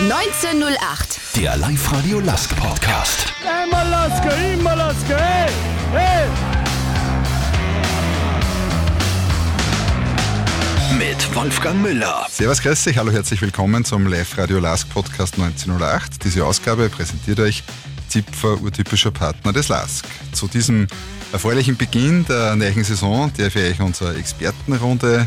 1908. Der Live-Radio Lask Podcast. Einmal Lasker, immer Lasker, hey, hey! Mit Wolfgang Müller. Servus, grüß dich, hallo, herzlich willkommen zum Live-Radio Lask Podcast 1908. Diese Ausgabe präsentiert euch Zipfer, urtypischer Partner des Lask. Zu diesem erfreulichen Beginn der neuen Saison darf ich euch unsere Expertenrunde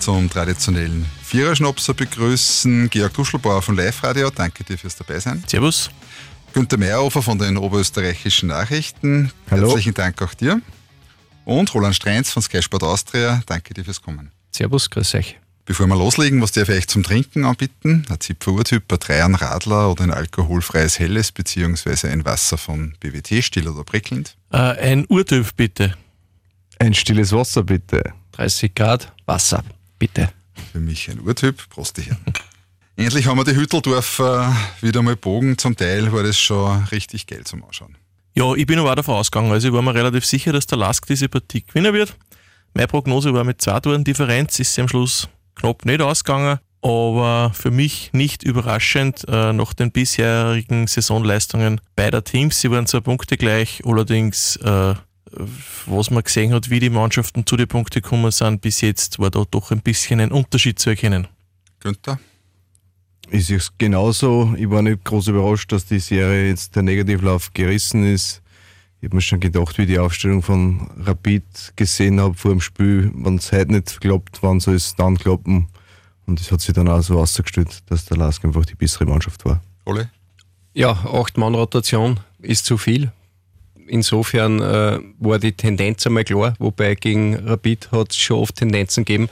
zum traditionellen Viererschnapser begrüßen. Georg Duschelbauer von Live Radio, danke dir fürs Dabeisein. Servus. Günter Meyerhofer von den Oberösterreichischen Nachrichten, Hallo. herzlichen Dank auch dir. Und Roland Streins von Sky Sport Austria, danke dir fürs Kommen. Servus, grüß euch. Bevor wir loslegen, was darf ich euch zum Trinken anbieten? Ein Zipfer Urtyp, ein Dreiern Radler oder ein alkoholfreies Helles beziehungsweise ein Wasser von BWT, still oder prickelnd? Äh, ein Urtyp bitte. Ein stilles Wasser bitte. 30 Grad, Wasser, bitte. Für mich ein Urtyp, Prost dich an. Endlich haben wir die Hütteldorfer wieder mal Bogen. Zum Teil war das schon richtig geil zum Anschauen. Ja, ich bin aber auch davon ausgegangen. Also ich war mir relativ sicher, dass der Lask diese Partie gewinnen wird. Meine Prognose war mit zwei Toren Differenz, ist sie am Schluss knapp nicht ausgegangen. Aber für mich nicht überraschend äh, nach den bisherigen Saisonleistungen beider Teams. Sie waren zwar Punkte gleich, allerdings äh, was man gesehen hat, wie die Mannschaften zu den Punkten gekommen sind, bis jetzt war da doch ein bisschen ein Unterschied zu erkennen. Günther? Ich sehe es genauso. Ich war nicht groß überrascht, dass die Serie jetzt der Negativlauf gerissen ist. Ich habe mir schon gedacht, wie die Aufstellung von Rapid gesehen habe vor dem Spiel, wenn es heute nicht klappt, wann soll es dann klappen? Und es hat sich dann auch so ausgestellt, dass der Lask einfach die bessere Mannschaft war. Ole? Ja, acht Mann Rotation ist zu viel. Insofern äh, war die Tendenz einmal klar, wobei gegen Rapid hat es schon oft Tendenzen gegeben,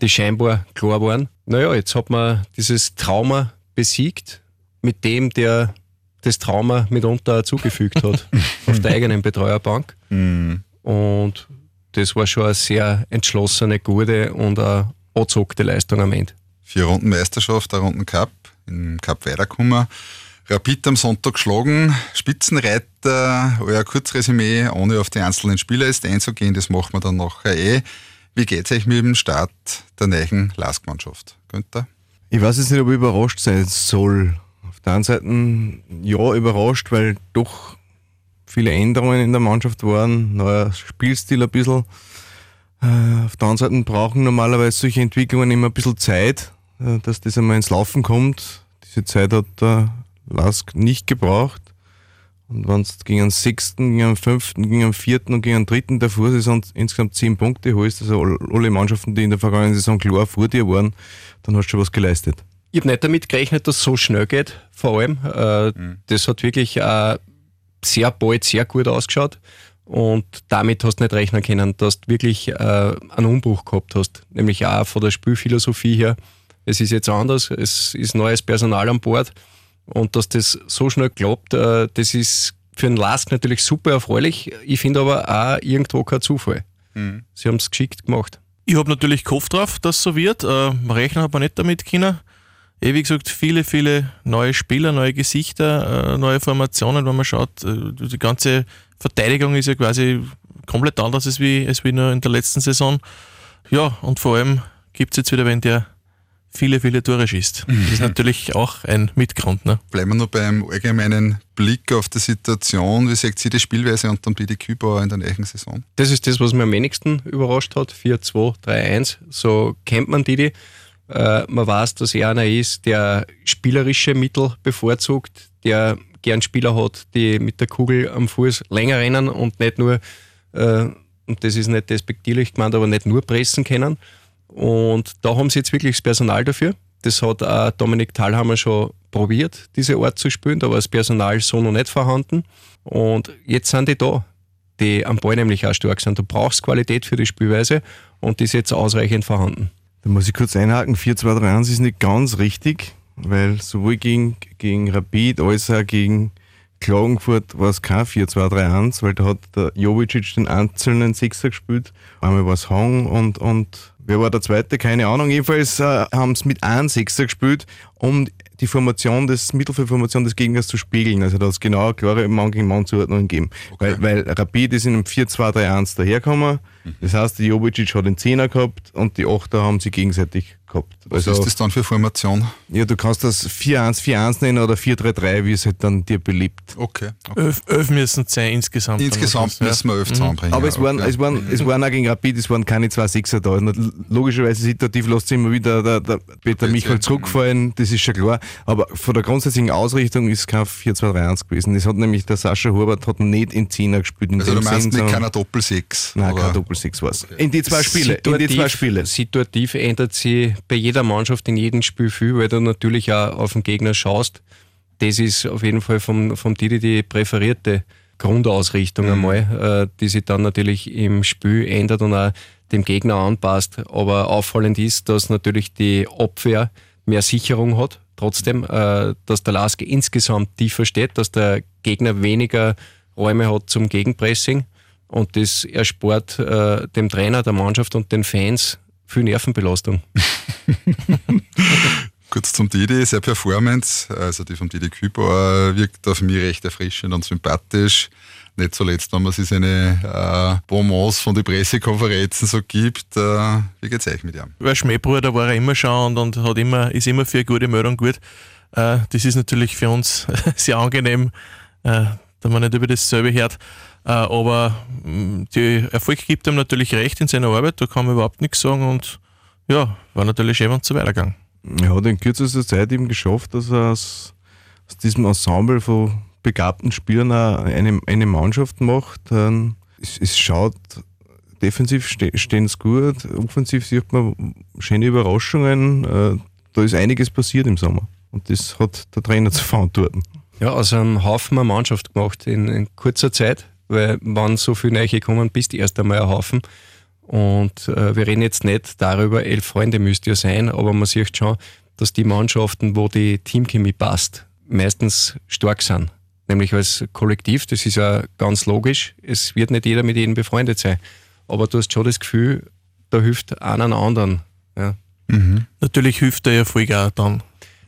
die scheinbar klar waren. Naja, jetzt hat man dieses Trauma besiegt mit dem, der das Trauma mitunter zugefügt hat auf der eigenen Betreuerbank. Und das war schon eine sehr entschlossene, gute und eine angezogte Leistung am Ende. Vier Runden Meisterschaft, ein Runden Cup, im Cup weitergekommen. Rapid am Sonntag geschlagen, Spitzenreiter, euer Kurzresümee, ohne auf die einzelnen Spieler jetzt einzugehen, das machen wir dann nachher eh. Wie geht's euch mit dem Start der neuen Lask-Mannschaft? Günther? Ich weiß jetzt nicht, ob ich überrascht sein soll. Auf der einen Seite ja überrascht, weil doch viele Änderungen in der Mannschaft waren, neuer Spielstil ein bisschen. Äh, Auf der anderen Seite brauchen normalerweise solche Entwicklungen immer ein bisschen Zeit, äh, dass das einmal ins Laufen kommt. Diese Zeit hat der Lask nicht gebraucht. Und wenn du gegen einen Sechsten, gegen einen Fünften, gegen einen Vierten und gegen einen Dritten der Vorsaison insgesamt zehn Punkte holst, also all- alle Mannschaften, die in der vergangenen Saison klar vor dir waren, dann hast du schon was geleistet. Ich habe nicht damit gerechnet, dass es so schnell geht, vor allem. Äh, Das hat wirklich äh, sehr bald sehr gut ausgeschaut. Und damit hast du nicht rechnen können, dass du wirklich äh, einen Umbruch gehabt hast. Nämlich auch von der Spielphilosophie her. Es ist jetzt anders, es ist neues Personal an Bord. Und dass das so schnell klappt, äh, das ist für den Lask natürlich super erfreulich. Ich finde aber auch irgendwo kein Zufall. Sie haben es geschickt gemacht. Ich habe natürlich gehofft drauf, dass es so wird. Äh, rechnen hat man nicht damit können. Eh, wie gesagt, viele, viele neue Spieler, neue Gesichter, äh, neue Formationen, wenn man schaut. Äh, die ganze Verteidigung ist ja quasi komplett anders als wie, als wie nur in der letzten Saison. Ja, und vor allem gibt es jetzt wieder wen, der viele, viele Tore schießt. Das ist natürlich auch ein Mitgrund. Ne? Bleiben wir nur beim allgemeinen Blick auf die Situation. Wie sagt sie die Spielweise und dann die Kübauer in der neuen Saison? Das ist das, was mir am wenigsten überrascht hat. 4-2-3-1. So kennt man die. die. Äh, man weiß, dass er einer ist, der spielerische Mittel bevorzugt, der gern Spieler hat, die mit der Kugel am Fuß länger rennen und nicht nur, äh, und das ist nicht despektierlich gemeint, aber nicht nur pressen können. Und da haben sie jetzt wirklich das Personal dafür. Das hat auch Dominik Thalhammer schon probiert, diese Art zu spielen. Da war das Personal so noch nicht vorhanden. Und jetzt sind die da, die am Ball nämlich auch stark sind. Du brauchst Qualität für die Spielweise und die ist jetzt ausreichend vorhanden. Da muss ich kurz einhaken, 4-2-3-1 ist nicht ganz richtig, weil sowohl gegen, gegen Rapid als auch gegen Klagenfurt war es kein 4-2-3-1, weil da hat der Jovicic den einzelnen Sechser gespielt. Einmal war es Hang und, und wer war der zweite? Keine Ahnung. Jedenfalls äh, haben sie mit einem Sechser gespielt, um die Formation des, Mittelfeldformation des Gegners zu spiegeln. Also da hat es genau eine klare Mann gegen Mann Zuordnung gegeben. Weil, weil Rapid ist in einem 4-2-3-1 dahergekommen. Das heißt, der Jovicic hat den Zehner gehabt und die Achter haben sie gegenseitig gehabt. Was Also, ist das dann für Formation? ja, du kannst das 4-1, 4-1 nennen oder 4-3-3, wie es halt dann dir beliebt. Okay. okay. Elf, elf müssen es sein insgesamt. Insgesamt müssen wir elf zusammenbringen. Aber es waren, okay. es, waren, es waren auch gegen Rapid, es waren keine zwei Sechser da. Und logischerweise situativ lässt sich immer wieder der, der Peter Okay, Michael ja. zurückfallen, das ist schon klar. Aber von der grundsätzlichen Ausrichtung ist es kein 4-2-3-1 gewesen. Das hat nämlich der Sascha Hubert hat nicht in Zehner gespielt. In Also du meinst Sinn, nicht keiner Doppel-Six? Nein, oder? kein Doppel-Six war es. In die zwei Spiele. In die zwei Spiele. Situativ ändert sich bei jeder Mannschaft in jedem Spiel viel, weil du natürlich auch auf den Gegner schaust. Das ist auf jeden Fall vom, vom Didi die präferierte Grundausrichtung Mhm. einmal, äh, die sich dann natürlich im Spiel ändert und auch dem Gegner anpasst. Aber auffallend ist, dass natürlich die Abwehr mehr Sicherung hat. Trotzdem, äh, dass der Lask insgesamt tiefer steht, dass der Gegner weniger Räume hat zum Gegenpressing. Und das erspart äh, dem Trainer, der Mannschaft und den Fans viel Nervenbelastung. Kurz zum Didi, seine Performance, also die vom Didi Kübauer, wirkt auf mich recht erfrischend und sympathisch. Nicht zuletzt, wenn man sich seine äh, Bonbons von den Pressekonferenzen so gibt. Äh, wie geht's euch mit ihm? Weil Schmähbruder war er immer schon und, und hat immer, ist immer für eine gute Meldung gut. Äh, das ist natürlich für uns sehr angenehm, äh, da man nicht über dasselbe hört. Äh, aber mh, die Erfolg gibt ihm natürlich recht in seiner Arbeit, da kann man überhaupt nichts sagen und ja, war natürlich es so weitergegangen. Er hat in kürzester Zeit eben geschafft, dass er aus, aus diesem Ensemble von begabten Spielern auch eine, eine Mannschaft macht. Ähm, Es, es schaut, defensiv ste stehen sie gut, offensiv sieht man schöne Überraschungen. Äh, Da ist einiges passiert im Sommer. Und das hat der Trainer zu verantworten. Ja, aus einem Haufen eine Mannschaft gemacht in, in kurzer Zeit, weil wann so viele neue kommen, bist du erst einmal ein Haufen. Und äh, wir reden jetzt nicht darüber, elf Freunde müsst ihr sein, aber man sieht schon, dass die Mannschaften, wo die Teamchemie passt, meistens stark sind. Nämlich als Kollektiv, das ist ja ganz logisch. Es wird nicht jeder mit jedem befreundet sein. Aber du hast schon das Gefühl, da hilft einer einen anderen. Ja. Natürlich hilft der Erfolg auch dann.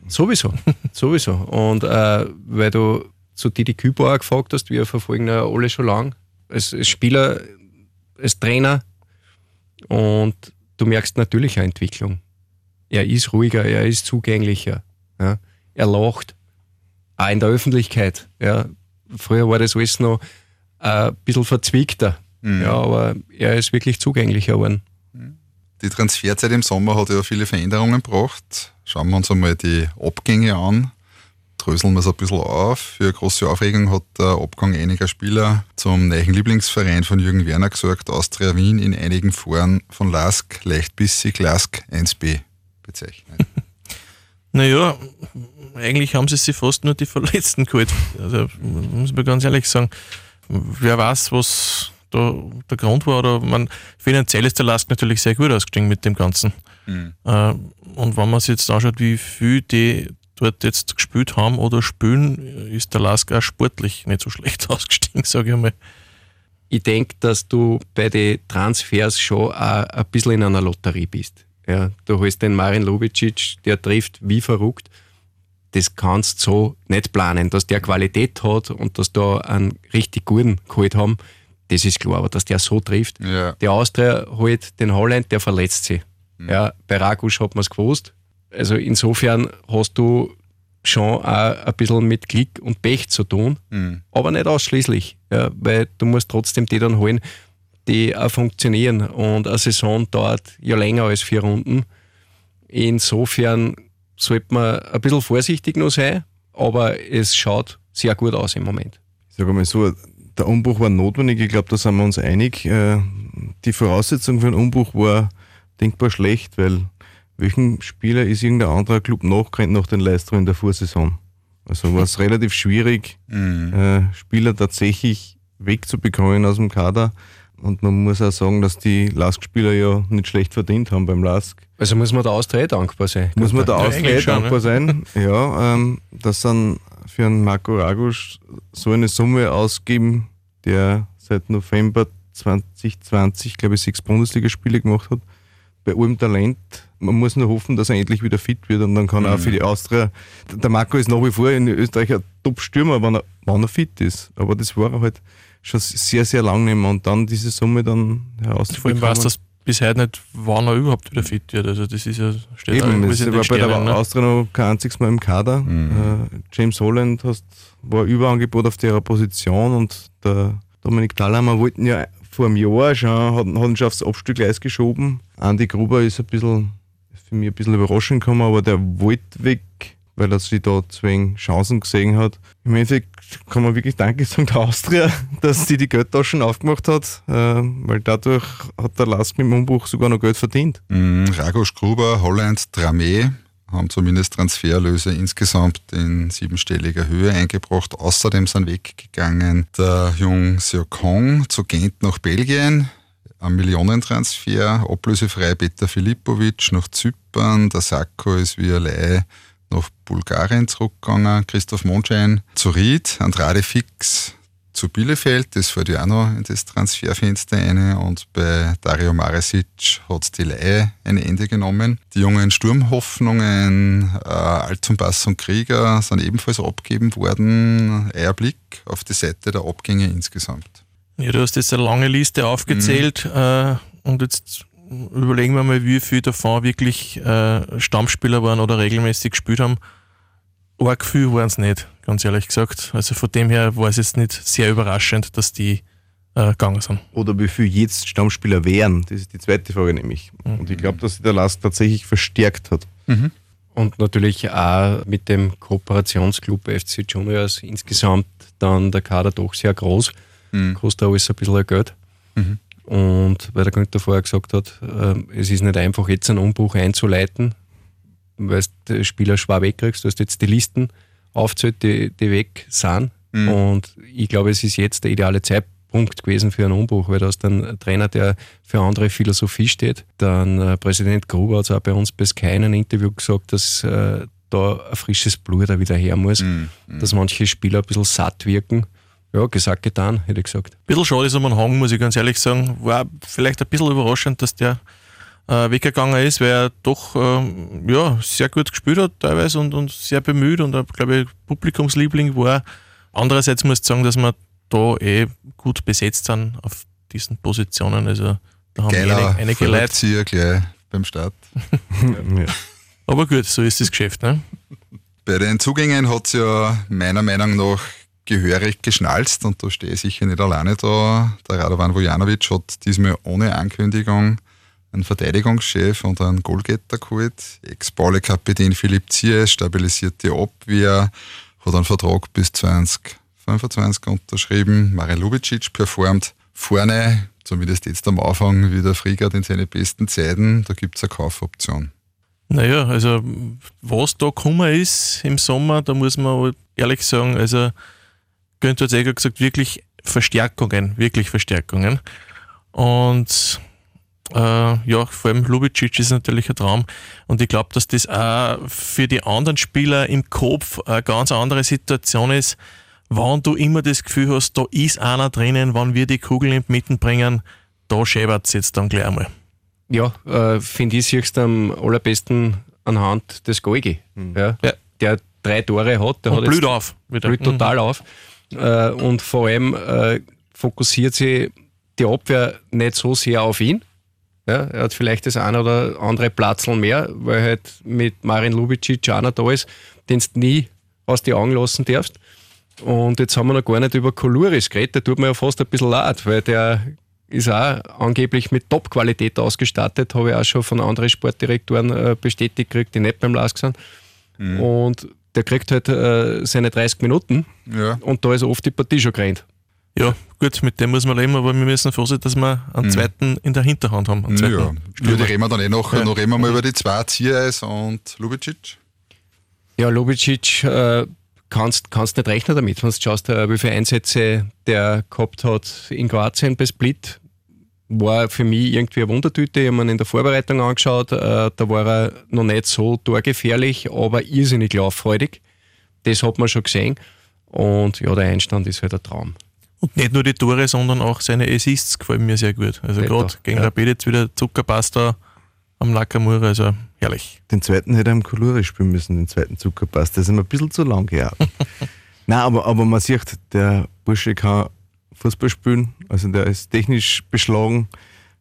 Sowieso, sowieso. Und äh, weil du zu Didi Kübauer gefragt hast, wir verfolgen ja alle schon lang, als, als Spieler, als Trainer und du merkst natürlich eine Entwicklung. Er ist ruhiger, er ist zugänglicher, ja. er lacht, auch in der Öffentlichkeit. Ja. Früher war das alles noch äh, ein bisschen verzwickter, ja, aber er ist wirklich zugänglicher geworden. Die Transferzeit im Sommer hat ja viele Veränderungen gebracht. Schauen wir uns einmal die Abgänge an. Dröseln wir es ein bisschen auf. Für große Aufregung hat der Abgang einiger Spieler zum neuen Lieblingsverein von Jürgen Werner gesorgt, Austria Wien in einigen Foren von Lask, leichtbissig Lask 1b bezeichnet. Naja, eigentlich haben sie sich fast nur die Verletzten geholt. Also, muss man ganz ehrlich sagen. Wer weiß, was da der Grund war. Oder man, finanziell ist der Lask natürlich sehr gut ausgestiegen mit dem Ganzen. Äh, und wenn man sich jetzt anschaut, wie viel die dort jetzt gespielt haben oder spielen, ist der Lask auch sportlich nicht so schlecht ausgestiegen, sage ich mal. ich denke, dass du bei den Transfers schon auch ein bisschen in einer Lotterie bist. Ja, du holst den Marin Lubicic, der trifft wie verrückt. Das kannst du so nicht planen. Dass der Qualität hat und dass da einen richtig guten geholt haben, das ist klar. Aber dass der so trifft. Ja. Der Austria holt den Holland, der verletzt sich. Ja, bei Ragusch hat man es gewusst. Also insofern hast du schon auch ein bisschen mit Glück und Pech zu tun, aber nicht ausschließlich, ja, weil du musst trotzdem die dann holen, die auch funktionieren. Und eine Saison dauert ja länger als vier Runden. Insofern sollte man ein bisschen vorsichtig noch sein, aber es schaut sehr gut aus im Moment. Ich sage mal so, der Umbruch war notwendig, ich glaube, da sind wir uns einig. Äh, Die Voraussetzung für einen Umbruch war denkbar schlecht, weil welchen Spieler ist irgendein anderer Club nachgerannt nach den Leistungen der Vorsaison? Also war es relativ schwierig, äh, Spieler tatsächlich wegzubekommen aus dem Kader. Und man muss auch sagen, dass die Lask-Spieler ja nicht schlecht verdient haben beim Lask. Also muss man der Austria dankbar sein. Muss man da Ja, Austria schon, dankbar sein. Ja, ähm, dass dann für einen Marco Ragusch so eine Summe ausgeben, der seit November 2020, glaube ich, sechs Bundesligaspiele gemacht hat. Bei allem Talent. Man muss nur hoffen, dass er endlich wieder fit wird und dann kann er auch für die Austria. Der Marco ist nach wie vor in Österreich ein Top-Stürmer, wenn er, wenn er fit ist. Aber das war er halt schon sehr, sehr lang mehr. Und dann diese Summe dann Vor allem herauszubekommen. weiß, dass bis heute nicht, wann er überhaupt wieder fit wird. Also das ist ja, steht Eben, es war bei der ne? Austria noch kein einziges Mal im Kader. Mhm. Äh, James Holland hast, war Überangebot auf der Position und der Dominik Thalhammer wollten ja vor einem Jahr schon, hat, hat ihn schon aufs Abstellgleis geschoben. Andi Gruber ist ein bisschen, für mich ein bisschen überraschend gekommen, aber der wollte weg, weil er sich da zwei Chancen gesehen hat. Im Endeffekt kann man wirklich Danke sagen der Austria, dass sie die Geldtaschen aufgemacht hat, äh, weil dadurch hat der Lask mit dem Umbruch sogar noch Geld verdient. Mm, Ragos Gruber, Holland, Dramé haben zumindest Transferlöse insgesamt in siebenstelliger Höhe eingebracht. Außerdem sind weggegangen der Jung Kong zu Gent nach Belgien, ein Millionentransfer, ablösefrei Peter Filipovic nach Zypern, der Sacco ist wie allein nach Bulgarien zurückgegangen, Christoph Mondschein zu Ried, Andrade Fix zu Bielefeld, das fällt ja auch noch in das Transferfenster eine und bei Dario Maresic hat die Leihe ein Ende genommen. Die jungen Sturmhoffnungen, äh, Altumpass und Krieger sind ebenfalls abgegeben worden. Eierblick auf die Seite der Abgänge insgesamt. Ja, du hast jetzt eine lange Liste aufgezählt mhm. äh, und jetzt überlegen wir mal, wie viele davon wirklich äh, Stammspieler waren oder regelmäßig gespielt haben. Arg viel waren es nicht, ganz ehrlich gesagt. Also von dem her war es jetzt nicht sehr überraschend, dass die äh, gegangen sind. Oder wie viele jetzt Stammspieler wären, das ist die zweite Frage nämlich. Mhm. Und ich glaube, dass sich der Last tatsächlich verstärkt hat. Mhm. Und natürlich auch mit dem Kooperationsclub FC Juniors insgesamt dann der Kader doch sehr groß. Mhm. Kostet alles ein bisschen Geld. Mhm. Und weil der Günther vorher gesagt hat, äh, es ist nicht einfach, jetzt einen Umbruch einzuleiten, weil du Spieler schwer wegkriegst. Du hast jetzt die Listen aufzählt, die, die weg sind. Mhm. Und ich glaube, es ist jetzt der ideale Zeitpunkt gewesen für einen Umbruch, weil da ist dann ein Trainer, der für andere Philosophie steht. Dann äh, Präsident Gruber hat es auch bei uns in einem Interview gesagt, dass äh, da ein frisches Blut da wieder her muss, mhm. dass manche Spieler ein bisschen satt wirken. Ja, gesagt, getan, hätte ich gesagt. Ein bisschen schade ist um einen Hang, muss ich ganz ehrlich sagen. War vielleicht ein bisschen überraschend, dass der äh, weggegangen ist, weil er doch äh, ja, sehr gut gespielt hat teilweise und, und sehr bemüht und glaube ich Publikumsliebling war. Andererseits muss ich sagen, dass wir da eh gut besetzt sind auf diesen Positionen. Also da haben Geiler einige, einige Leute. gleich beim Start. ja. Aber gut, so ist das Geschäft. Ne? Bei den Zugängen hat es ja meiner Meinung nach gehörig geschnalzt und da stehe ich sicher nicht alleine da. Der Radovan Vujanovic hat diesmal ohne Ankündigung einen Verteidigungschef und einen Goalgetter geholt. Ex-Pauli-Kapitän Philipp Ziers stabilisiert die Abwehr, hat einen Vertrag bis 2025 unterschrieben. Mare Lubicic performt vorne, zumindest jetzt am Anfang, wie der Frigert in seinen besten Zeiten. Da gibt es eine Kaufoption. Naja, also was da gekommen ist im Sommer, da muss man ehrlich sagen, also Günther hat eh gesagt, wirklich Verstärkungen, wirklich Verstärkungen. Und äh, ja, vor allem Lubicic ist natürlich ein Traum. Und ich glaube, dass das auch für die anderen Spieler im Kopf eine ganz andere Situation ist, wenn du immer das Gefühl hast, da ist einer drinnen, wenn wir die Kugeln in die Mitte bringen, da schäbert es jetzt dann gleich einmal. Ja, äh, finde ich, siehst du am allerbesten anhand des Golgi. Mhm. Ja, ja. Der drei Tore hat, der Und hat blüht auf. Wieder. Blüht total mhm. auf. Äh, und vor allem äh, fokussiert sich die Abwehr nicht so sehr auf ihn. Ja, er hat vielleicht das eine oder andere Platzl mehr, weil halt mit Marin Lubicic einer da ist, den du nie aus die Augen lassen darfst. Und jetzt haben wir noch gar nicht über Koluris geredet, der tut mir ja fast ein bisschen leid, weil der ist auch angeblich mit Top-Qualität ausgestattet, habe ich auch schon von anderen Sportdirektoren äh, bestätigt gekriegt, die nicht beim LASK sind. Mhm. Und der kriegt halt äh, seine 30 Minuten ja. und da ist oft die Partie schon gerannt. Ja, gut, mit dem muss man leben, aber wir müssen froh sein, dass wir einen mhm. zweiten in der Hinterhand haben. Einen zweiten ja, Stürmer. da reden wir dann eh noch, ja. noch reden wir mal über die zwei Ziereis und Lubicic. Ja, Lubicic äh, kannst, kannst nicht rechnen damit, wenn du schaust, äh, wie viele Einsätze der gehabt hat in Kroatien bei Split, war für mich irgendwie eine Wundertüte. Ich habe mir in der Vorbereitung angeschaut, äh, da war er noch nicht so torgefährlich, aber irrsinnig lauffreudig. Das hat man schon gesehen. Und ja, der Einstand ist halt ein Traum. Und nicht nur die Tore, sondern auch seine Assists gefallen mir sehr gut. Also gerade gegen ja. Rapid jetzt wieder Zuckerpasta am Nakamura, also herrlich. Den zweiten hätte er im Kolore spielen müssen, den zweiten Zuckerpasta. Das ist immer ein bisschen zu lang gehabt. Nein, aber, aber man sieht, der Bursche kann Fußball spielen. Also der ist technisch beschlagen,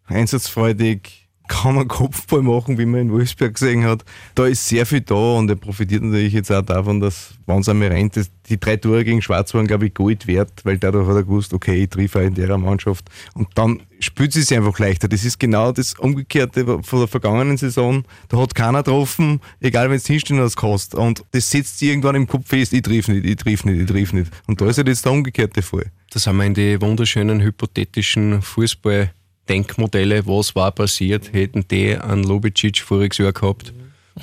einsatzfreudig, kann einen Kopfball machen, wie man in Wolfsberg gesehen hat. Da ist sehr viel da und er profitiert natürlich jetzt auch davon, dass, wenn es einmal rennt, die drei Tore gegen Schwarz waren, glaube ich, Gold wert, weil dadurch hat er gewusst, okay, ich treffe in der Mannschaft. Und dann spürt sie sich einfach leichter. Das ist genau das Umgekehrte von der vergangenen Saison. Da hat keiner getroffen, egal wenn es hinstehen hast, kostet. Und das setzt sich irgendwann im Kopf fest, ich triff nicht, ich triff nicht, ich triff nicht. Und da ist jetzt der umgekehrte Fall. Da sind wir in die wunderschönen hypothetischen Fußball- Denkmodelle, was war passiert, hätten die einen Lubicic voriges Jahr gehabt,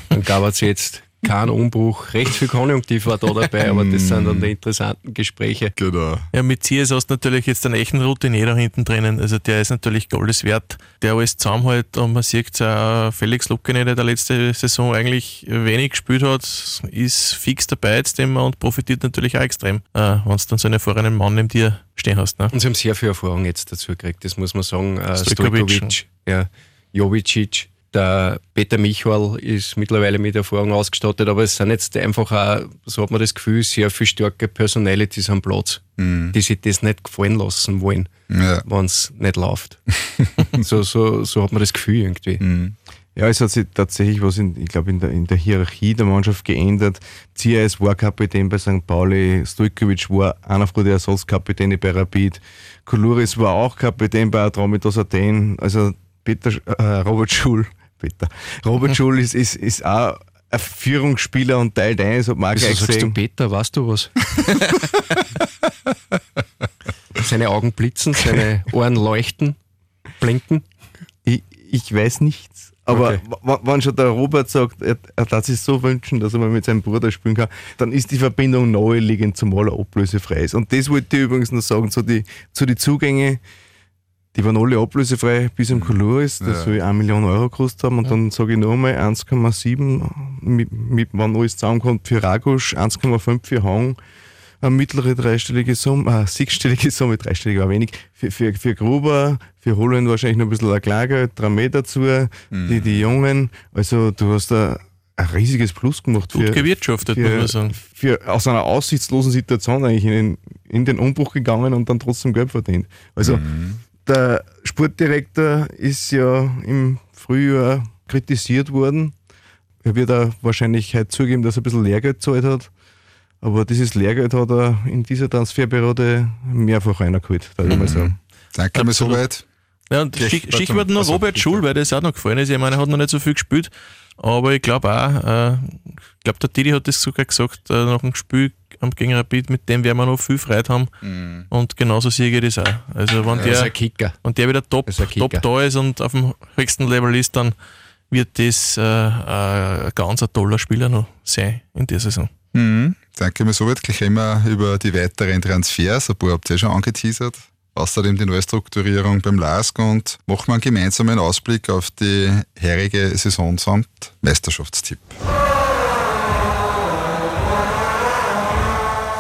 dann gab es jetzt keinen Umbruch. Recht viel Konjunktiv war da dabei, aber das sind dann die interessanten Gespräche. Genau. Ja, mit Ziers hast du natürlich jetzt einen echten Routinier da hinten drinnen. Also der ist natürlich Goldes wert, der alles zusammenhält und man sieht es auch, Felix Luckene, der letzte Saison eigentlich wenig gespielt hat, ist fix dabei jetzt immer und profitiert natürlich auch extrem, äh, wenn du dann so einen erfahrenen Mann neben dir stehen hast. Ne? Und sie haben sehr viel Erfahrung jetzt dazu gekriegt, das muss man sagen. Äh, Stojkovic. Stojkovic, ja, Jovicic, der Peter Michal ist mittlerweile mit Erfahrung ausgestattet, aber es sind jetzt einfach auch, so hat man das Gefühl, sehr viel starke Personalities am Platz, die sich das nicht gefallen lassen wollen, Ja. wenn es nicht läuft. so, so, so hat man das Gefühl irgendwie. Ja, es hat sich tatsächlich was, in, ich glaube, in der, in der Hierarchie der Mannschaft geändert. Zias war Kapitän bei St. Pauli, Stojkovic war einer von den Ersatzkapitäne bei Rapid, Kuluris war auch Kapitän bei Atromitos Athen, also Peter, äh, Robert Schul, Peter, Robert Schul ist, ist, ist auch ein Führungsspieler und teilt ein, das hat man Wieso gleich sagst du gesehen. Peter, weißt du was? seine Augen blitzen, seine Ohren leuchten, blinken. Ich, ich weiß nichts. Aber Okay. wenn schon der Robert sagt, er, er darf sich so wünschen, dass er mal mit seinem Bruder spielen kann, dann ist die Verbindung naheliegend, zumal er ablösefrei ist. Und das wollte ich übrigens noch sagen, zu die, zu die Zugänge, die waren alle ablösefrei bis im Koloris, das Ja. soll 1 Million Euro gekostet haben. Und dann sage ich noch einmal 1,7, mit, mit, wenn alles zusammenkommt, für Ragusch, 1,5 für Hang, eine mittlere dreistellige Summe, äh, sechsstellige Summe, dreistellig war wenig, für, für, für Gruber, für Holland wahrscheinlich noch ein bisschen ein Klageld, drei Meter dazu, die, die Jungen, also du hast da ein riesiges Plus gemacht Gut für, gewirtschaftet, muss man sagen. für aus einer aussichtslosen Situation eigentlich in den, in den Umbruch gegangen und dann trotzdem Geld verdient. Also der Sportdirektor ist ja im Frühjahr kritisiert worden. Er wird auch wahrscheinlich heute zugeben, dass er ein bisschen Lehrgeld gezahlt hat. Aber dieses Lehrgeld hat er in dieser Transferperiode mehrfach reingeholt, würde ich mal sagen. Danke mal soweit. Ja, und Stich. Stichwort noch Also, Robert. Schul, weil das auch noch gefallen ist. Ich meine, er hat noch nicht so viel gespielt, aber ich glaube auch, äh, ich glaube, der Didi hat das sogar gesagt, äh, nach dem Spiel am gegen Rapid, mit dem werden wir noch viel Freude haben. Und genauso sehe ich das auch. Also, wenn der, wenn der wieder top, top da ist und auf dem höchsten Level ist, dann wird das äh, ein ganz ein toller Spieler noch sein in der Saison. Mhm. Danke mal soweit. Gleich reden wir über die weiteren Transfers. Ein paar habt ihr eh schon angeteasert. Außerdem die Neustrukturierung beim LASK und machen wir einen gemeinsamen Ausblick auf die herige Saison samt Meisterschaftstipp.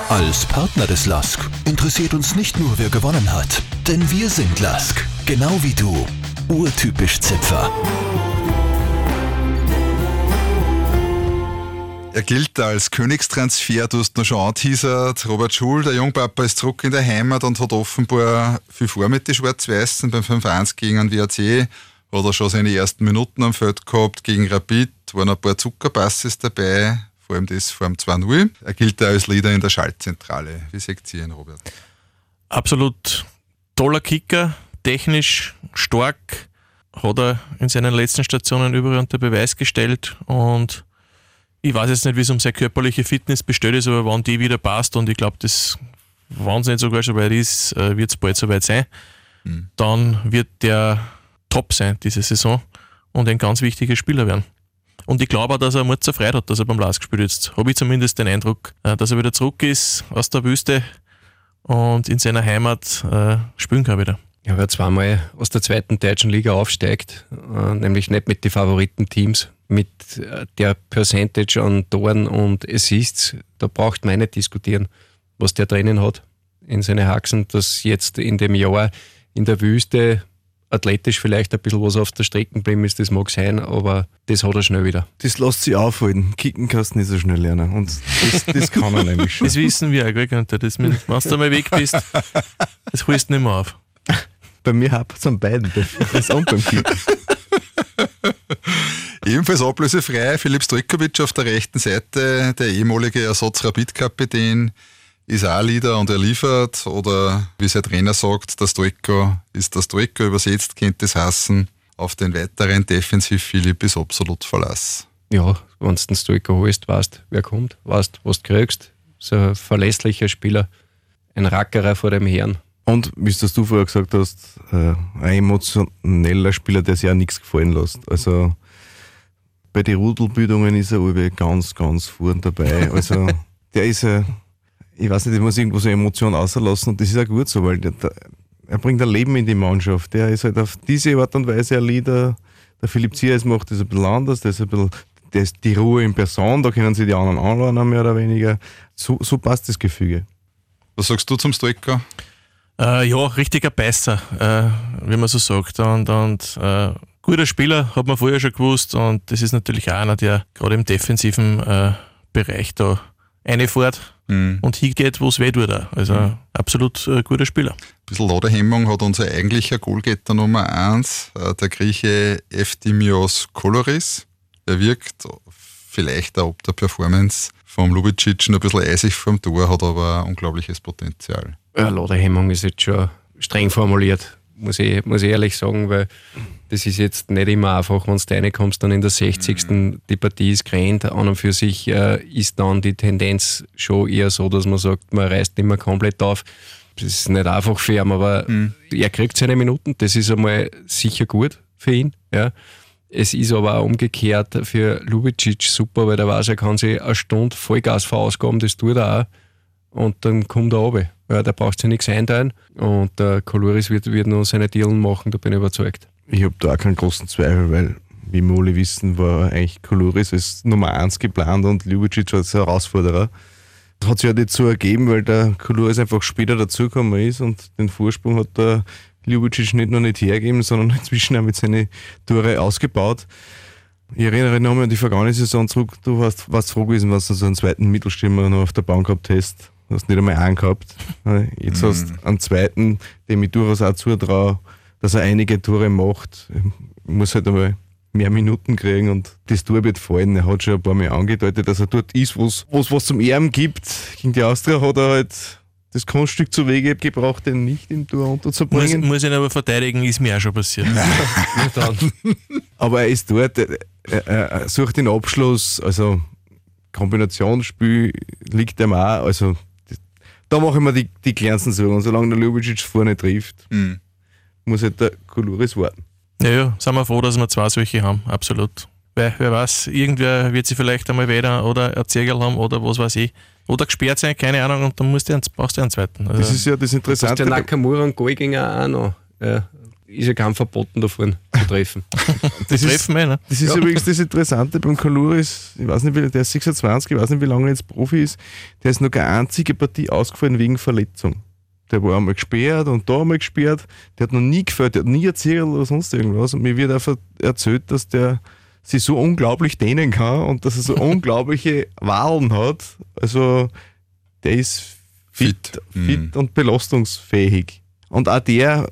Als Partner des LASK interessiert uns nicht nur, wer gewonnen hat, denn wir sind LASK, genau wie du. Urtypisch Zipfer. Er gilt als Königstransfer, du hast noch schon angeteasert. Robert Schul, der Jungpapa, ist zurück in der Heimat und hat offenbar viel vor mit den Schwarz-Weißen. Beim 5-1 gegen einen WAC hat er schon seine ersten Minuten am Feld gehabt. Gegen Rapid waren ein paar Zuckerpasses dabei, vor allem das vor dem 2-0. Er gilt als Leader in der Schaltzentrale. Wie seht ihr ihn, Robert? absolut toller Kicker, technisch stark, hat er in seinen letzten Stationen überall unter Beweis gestellt und ich weiß jetzt nicht, wie es um seine körperliche Fitness bestellt ist, aber wann die wieder passt und ich glaube, das, wenn es nicht sogar schon weit ist, äh, wird es bald soweit sein, dann wird der top sein diese Saison und ein ganz wichtiger Spieler werden. Und ich glaube auch, dass er Murzer Freude hat, dass er beim Lars gespielt hat. Habe ich zumindest den Eindruck, äh, dass er wieder zurück ist aus der Wüste und in seiner Heimat äh, spielen kann wieder. Ja, wer zweimal aus der zweiten deutschen Liga aufsteigt, äh, nämlich nicht mit den Favoritenteams, mit der Percentage an Toren und Assists, da braucht man nicht diskutieren, was der drinnen hat in seine Haxen, dass jetzt in dem Jahr in der Wüste athletisch vielleicht ein bisschen was auf der Strecke geblieben ist, das mag sein, aber das hat er schnell wieder. Das lässt sich aufhalten. Kicken kannst du nicht so schnell lernen. Und das, das kann er nämlich schon. Das wissen wir auch, gell, Günther, das mit, wenn du einmal weg bist, das holst du nicht mehr auf. Bei mir hapert es an beiden, das und beim Kicken. Ebenfalls ablösefrei Philipp Stojkovic auf der rechten Seite, der ehemalige Ersatz-Rapid-Kapitän, ist auch Leader und er liefert. Oder wie sein Trainer sagt, der Stoiko ist der Stoiko, übersetzt kennt es hassen. Auf den weiteren Defensiv-Philipp ist absolut Verlass. Ja, wenn du den Stoiko holst, weißt wer kommt, weißt was du kriegst. So ein verlässlicher Spieler, ein Rackerer vor dem Herrn. Und wie du vorher gesagt hast, äh, ein emotioneller Spieler, der sich auch nichts gefallen lässt. Also bei den Rudelbildungen ist er ganz, ganz vorn dabei. Also der ist ja, ich weiß nicht, ich muss irgendwo so Emotionen auslassen und das ist auch gut so, weil der, der, er bringt ein Leben in die Mannschaft. Der ist halt auf diese Art und Weise ein Leader. Der Philipp Zieres macht das ein bisschen anders, der ist ein bisschen das ist die Ruhe in Person, da können sie die anderen anladen, mehr oder weniger. So, so passt das Gefüge. Was sagst du zum Stoiker? Äh, ja, richtiger Beißer, äh, wie man so sagt. Und, und äh, guter Spieler, hat man vorher schon gewusst. Und das ist natürlich auch einer, der gerade im defensiven äh, Bereich da reinfährt mhm. und hingeht, wo es weh tut. Also mhm. absolut äh, guter Spieler. Ein bisschen Ladehemmung hat unser eigentlicher Goalgetter Nummer 1, äh, der Grieche Eftimios Koloris. Er wirkt vielleicht auch ob der Performance vom Lubicic ein bisschen eisig vom Tor, hat aber ein unglaubliches Potenzial. Ja, Ladehemmung ist jetzt schon streng formuliert, muss ich, muss ich ehrlich sagen, weil das ist jetzt nicht immer einfach, wenn du reinkommst, dann in der 60. Mhm. die Partie ist gerannt. An und für sich äh, ist dann die Tendenz schon eher so, dass man sagt, man reißt nicht mehr komplett auf. Das ist nicht einfach für ihn, aber mhm. er kriegt seine Minuten, das ist einmal sicher gut für ihn. Ja. Es ist aber auch umgekehrt für Lubicic super, weil der weiß, er kann sich eine Stunde Vollgas verausgaben, das tut er auch. Und dann kommt er runter. Ja, der braucht sich nichts einteilen. Und der Koloris wird, wird noch seine Dealen machen, da bin ich überzeugt. Ich habe da auch keinen großen Zweifel, weil, wie wir alle wissen, war eigentlich Koloris als Nummer 1 geplant und Ljubicic als Herausforderer. Das hat sich ja nicht so ergeben, weil der Koloris einfach später dazugekommen ist und den Vorsprung hat der Ljubicic nicht nur nicht hergeben, sondern inzwischen auch mit seinen Tore ausgebaut. Ich erinnere mich an die vergangene Saison zurück. Du warst, warst froh gewesen, was du so einen zweiten Mittelstürmer noch auf der Bank gehabt hast. Du hast nicht einmal einen gehabt. Jetzt mhm. hast du einen zweiten, dem ich durchaus auch zutraue, dass er einige Tore macht. Ich muss halt einmal mehr Minuten kriegen und das Tor wird fallen. Er hat schon ein paar Mal angedeutet, dass er dort ist, wo es was zum Erben gibt. Gegen die Austria hat er halt das Kunststück zu Wege gebraucht, den nicht im Tor unterzubringen. Muss, muss ihn aber verteidigen, ist mir auch schon passiert. aber er ist dort, er, er, sucht den Abschluss, also Kombinationsspiel liegt ihm auch, also da mache ich mir die, die kleinsten Sorgen. solange der Ljubicic vorne trifft, mhm. muss halt der Koluris warten. Ja, ja, sind wir froh, dass wir zwei solche haben, absolut. Weil, wer weiß, irgendwer wird sie vielleicht einmal wieder oder ein Zirkel haben oder was weiß ich. Oder gesperrt sein, keine Ahnung, und dann musst du einen, brauchst du einen zweiten. Also das ist ja das Interessante. Der Nakamura und Goalgänger auch noch. Ja, ist ja kaum verboten davon zu treffen. das ist, mehr, ne? das ist ja. übrigens das Interessante beim Kaluris, ich weiß nicht, wie, der ist 26, ich weiß nicht, wie lange er jetzt Profi ist, der ist noch keine einzige Partie ausgefallen wegen Verletzung. Der war einmal gesperrt und da einmal gesperrt. Der hat noch nie gefällt, der hat nie erzählt oder sonst irgendwas. Und mir wird einfach erzählt, dass der sich so unglaublich dehnen kann und dass er so unglaubliche Wahlen hat. Also der ist fit, fit, fit mhm. und belastungsfähig. Und auch der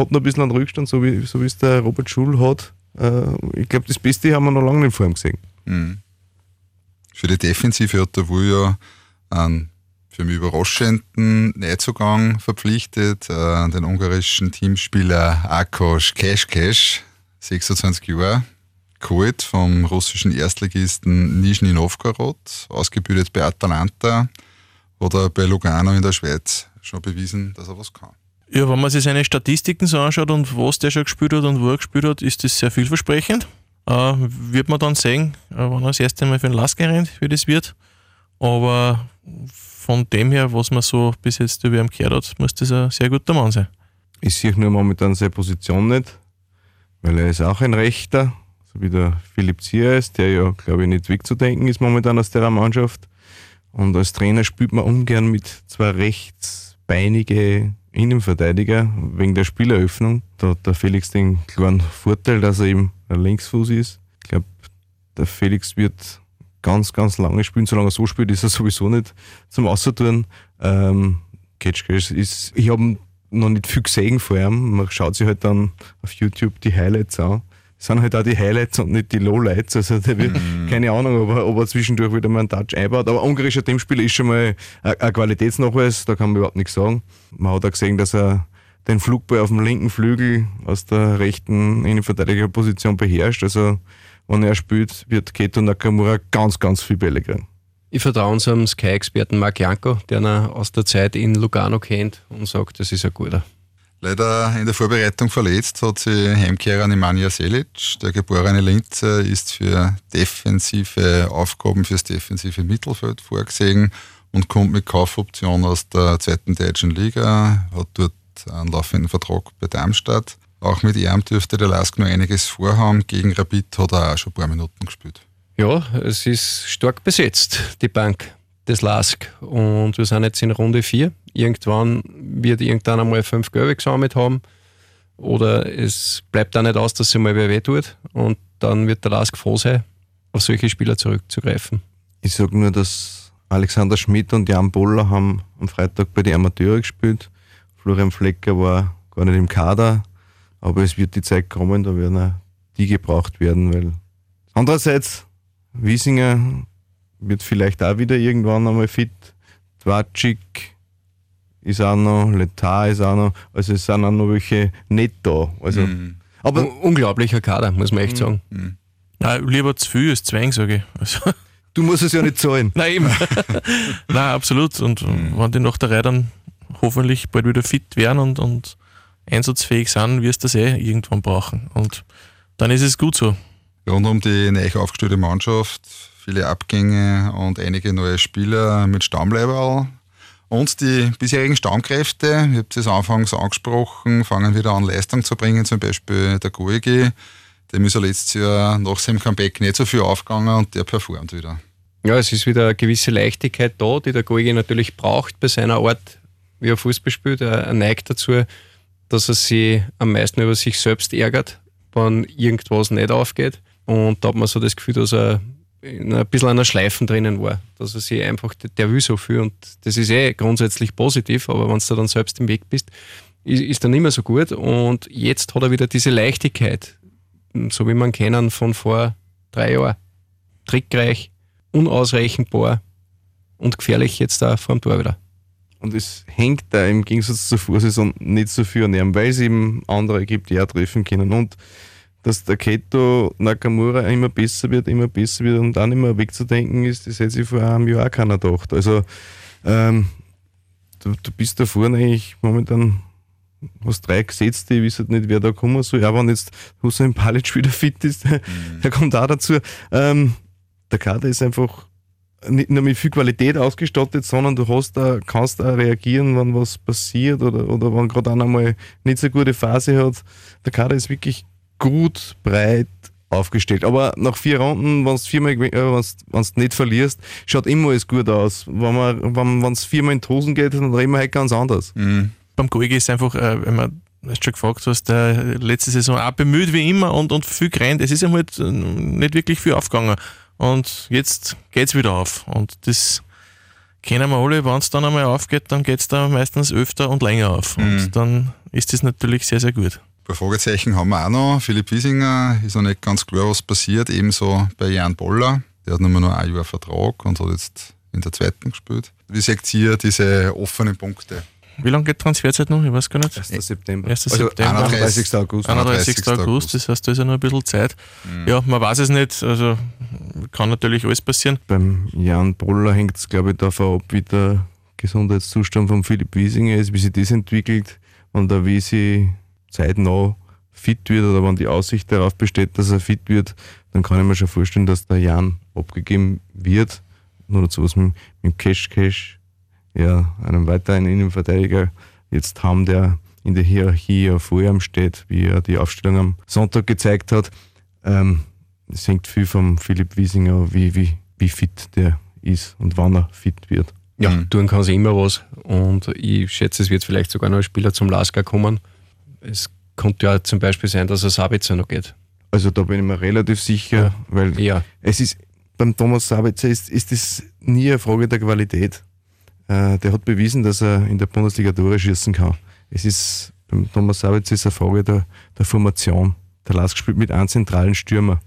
hat noch ein bisschen einen Rückstand, so wie, so es der Robert Schul hat. Äh, ich glaube, das Beste haben wir noch lange nicht vor ihm gesehen. Mhm. Für die Defensive hat der Wu ja einen für mich überraschenden Neuzugang verpflichtet, äh, den ungarischen Teamspieler Akos Cash, 26 Jahre geholt vom russischen Erstligisten Nizhny Novgorod, ausgebildet bei Atalanta oder bei Lugano in der Schweiz schon bewiesen, dass er was kann. Ja, wenn man sich seine Statistiken so anschaut und was der schon gespielt hat und wo er gespielt hat, ist das sehr vielversprechend. Äh, wird man dann sehen, äh, wenn er das erste Mal für den Lask rennt, wie das wird. Aber von dem her, was man so bis jetzt über ihn gehört hat, muss das ein sehr guter Mann sein. Ich sehe nur momentan seine Position nicht, weil er ist auch ein Rechter, so wie der Philipp Zier ist, der ja, glaube ich, nicht wegzudenken ist momentan aus der Mannschaft. Und als Trainer spielt man ungern mit zwei rechtsbeinige Innenverteidiger wegen der Spieleröffnung. Da hat der Felix den klaren Vorteil, dass er eben ein Linksfuß ist. Ich glaube, der Felix wird ganz, ganz lange spielen. Solange er so spielt, ist er sowieso nicht zum Außertun. Ähm, Ketschkes ist, ich habe noch nicht viel gesehen vor allem. Man schaut sich halt dann auf YouTube die Highlights an. Das sind halt auch die Highlights und nicht die Lowlights. Also der wird, Mhm. keine Ahnung, ob er, ob er zwischendurch wieder mal einen Touch einbaut. Aber ungarischer Teamspieler ist schon mal ein, ein Qualitätsnachweis, da kann man überhaupt nichts sagen. Man hat auch gesehen, dass er den Flugball auf dem linken Flügel aus der rechten Innenverteidigerposition beherrscht. Also wenn er spielt, wird Keto Nakamura ganz, ganz viel Bälle kriegen. Ich vertraue unserem Sky-Experten Marc Janko, der ihn aus der Zeit in Lugano kennt und sagt, das ist ein guter. Leider in der Vorbereitung verletzt hat sich Heimkehrer Nemanja Selic. Der geborene Linzer ist für defensive Aufgaben fürs defensive Mittelfeld vorgesehen und kommt mit Kaufoption aus der zweiten deutschen Liga, hat dort einen laufenden Vertrag bei Darmstadt. Auch mit ihm dürfte der Lask noch einiges vorhaben. Gegen Rapid hat er auch schon ein paar Minuten gespielt. Ja, es ist stark besetzt, die Bank des LASK. Und wir sind jetzt in Runde 4. Irgendwann wird irgendwann einmal fünf Gelbe gesammelt haben. Oder es bleibt auch nicht aus, dass sich mal wer wehtut. Und dann wird der LASK froh sein, auf solche Spieler zurückzugreifen. Ich sage nur, dass Alexander Schmidt und Jan Boller haben am Freitag bei den Amateuren gespielt. Florian Flecker war gar nicht im Kader, aber es wird die Zeit kommen, da werden auch die gebraucht werden, weil andererseits Wiesinger wird vielleicht auch wieder irgendwann einmal fit. Twatschik ist auch noch, Letar ist auch noch, also es sind auch noch welche nicht da. Also, aber Un unglaublicher Kader, muss man echt sagen. Nein, lieber zu viel als zu wenig, sage ich. Also, du musst es ja nicht zahlen. Nein, eben. Nein, absolut. Und wenn die nach der Reihe dann hoffentlich bald wieder fit werden und, und einsatzfähig sind, wirst du das eh irgendwann brauchen. Und dann ist es gut so. Rund um die neu aufgestellte Mannschaft, viele Abgänge und einige neue Spieler mit Stammleiberl. Und die bisherigen Stammkräfte, ich habe es anfangs angesprochen, fangen wieder an Leistung zu bringen, zum Beispiel der Goegi. Dem ist ja letztes Jahr nach seinem Comeback nicht so viel aufgegangen und der performt wieder. Ja, es ist wieder eine gewisse Leichtigkeit da, die der Goegi natürlich braucht bei seiner Art, wie er Fußball spielt. Er neigt dazu, dass er sich am meisten über sich selbst ärgert, wenn irgendwas nicht aufgeht. Und da hat man so das Gefühl, dass er in ein bisschen einer Schleifen drinnen war. Dass er sich einfach, der will so viel und das ist eh grundsätzlich positiv, aber wenn du dann selbst im Weg bist, ist, ist dann nicht mehr so gut. Und jetzt hat er wieder diese Leichtigkeit, so wie man kennen von vor drei Jahren. Trickreich, unausrechenbar und gefährlich jetzt da vor dem Tor wieder. Und es hängt da im Gegensatz zur Vorsaison nicht so viel an ihm, weil es eben andere gibt, die auch treffen können. Und dass der Keto Nakamura immer besser wird, immer besser wird und dann immer wegzudenken ist, das hätte sich vor einem Jahr auch keiner gedacht. Also ähm, du, du bist da vorne eigentlich momentan hast drei gesetzt, die wissen nicht, wer da kommen soll. Ja, wenn jetzt Hussein Palic wieder fit ist, der, der kommt auch dazu. Ähm, der Kader ist einfach nicht nur mit viel Qualität ausgestattet, sondern du hast da, kannst auch reagieren, wenn was passiert oder, oder wenn gerade einer mal nicht so gute Phase hat. Der Kader ist wirklich gut, breit aufgestellt. Aber nach vier Runden, wenn du viermal äh, wenn's, wenn's nicht verlierst, schaut immer alles gut aus. Wenn man, wenn wenn's viermal in die Hosen geht, dann reden wir halt ganz anders. Beim Goegi ist einfach, äh, wenn man du hast schon gefragt hast, der letzte Saison auch bemüht wie immer und, und viel gerannt. Es ist ihm halt äh, nicht wirklich viel aufgegangen. Und jetzt geht's wieder auf. Und das kennen wir alle, wenn es dann einmal aufgeht, dann geht's da meistens öfter und länger auf. Und dann ist das natürlich sehr, sehr gut. Ein paar Fragezeichen haben wir auch noch. Philipp Wiesinger ist noch nicht ganz klar, was passiert. Ebenso bei Jan Boller. Der hat nur noch ein Jahr Vertrag und hat jetzt in der zweiten gespielt. Wie seht ihr diese offenen Punkte? Wie lange geht Transferzeit noch? Ich weiß gar nicht. 1. September. 1. Also September. 31. August. 31. 31. August, das heißt, da ist ja noch ein bisschen Zeit. Ja, man weiß es nicht, also kann natürlich alles passieren. Beim Jan Broller hängt es, glaube ich, davon ab, wie der Gesundheitszustand von Philipp Wiesinger ist, wie sich das entwickelt und da wie sie zeitnah fit wird oder wenn die Aussicht darauf besteht, dass er fit wird, dann kann ich mir schon vorstellen, dass der Jan abgegeben wird. Nur dazu was mit, mit Cash Cash, ja, einem weiteren Innenverteidiger jetzt haben, der in der Hierarchie ja vor ihm steht, wie er die Aufstellung am Sonntag gezeigt hat. Ähm, es hängt viel vom Philipp Wiesinger, wie, wie, wie fit der ist und wann er fit wird. Ja, tun kann sie immer was. Und ich schätze, es wird vielleicht sogar noch ein Spieler zum Lasker kommen. Es könnte ja zum Beispiel sein, dass er Sabitzer noch geht. Also da bin ich mir relativ sicher, Ja. weil Ja, es ist beim Thomas Sabitzer ist, ist das nie eine Frage der Qualität. Äh, der hat bewiesen, dass er in der Bundesliga Tore schießen kann. Es ist, beim Thomas Savitz ist eine Frage der, der Formation. Der Lask spielt mit einem zentralen Stürmer.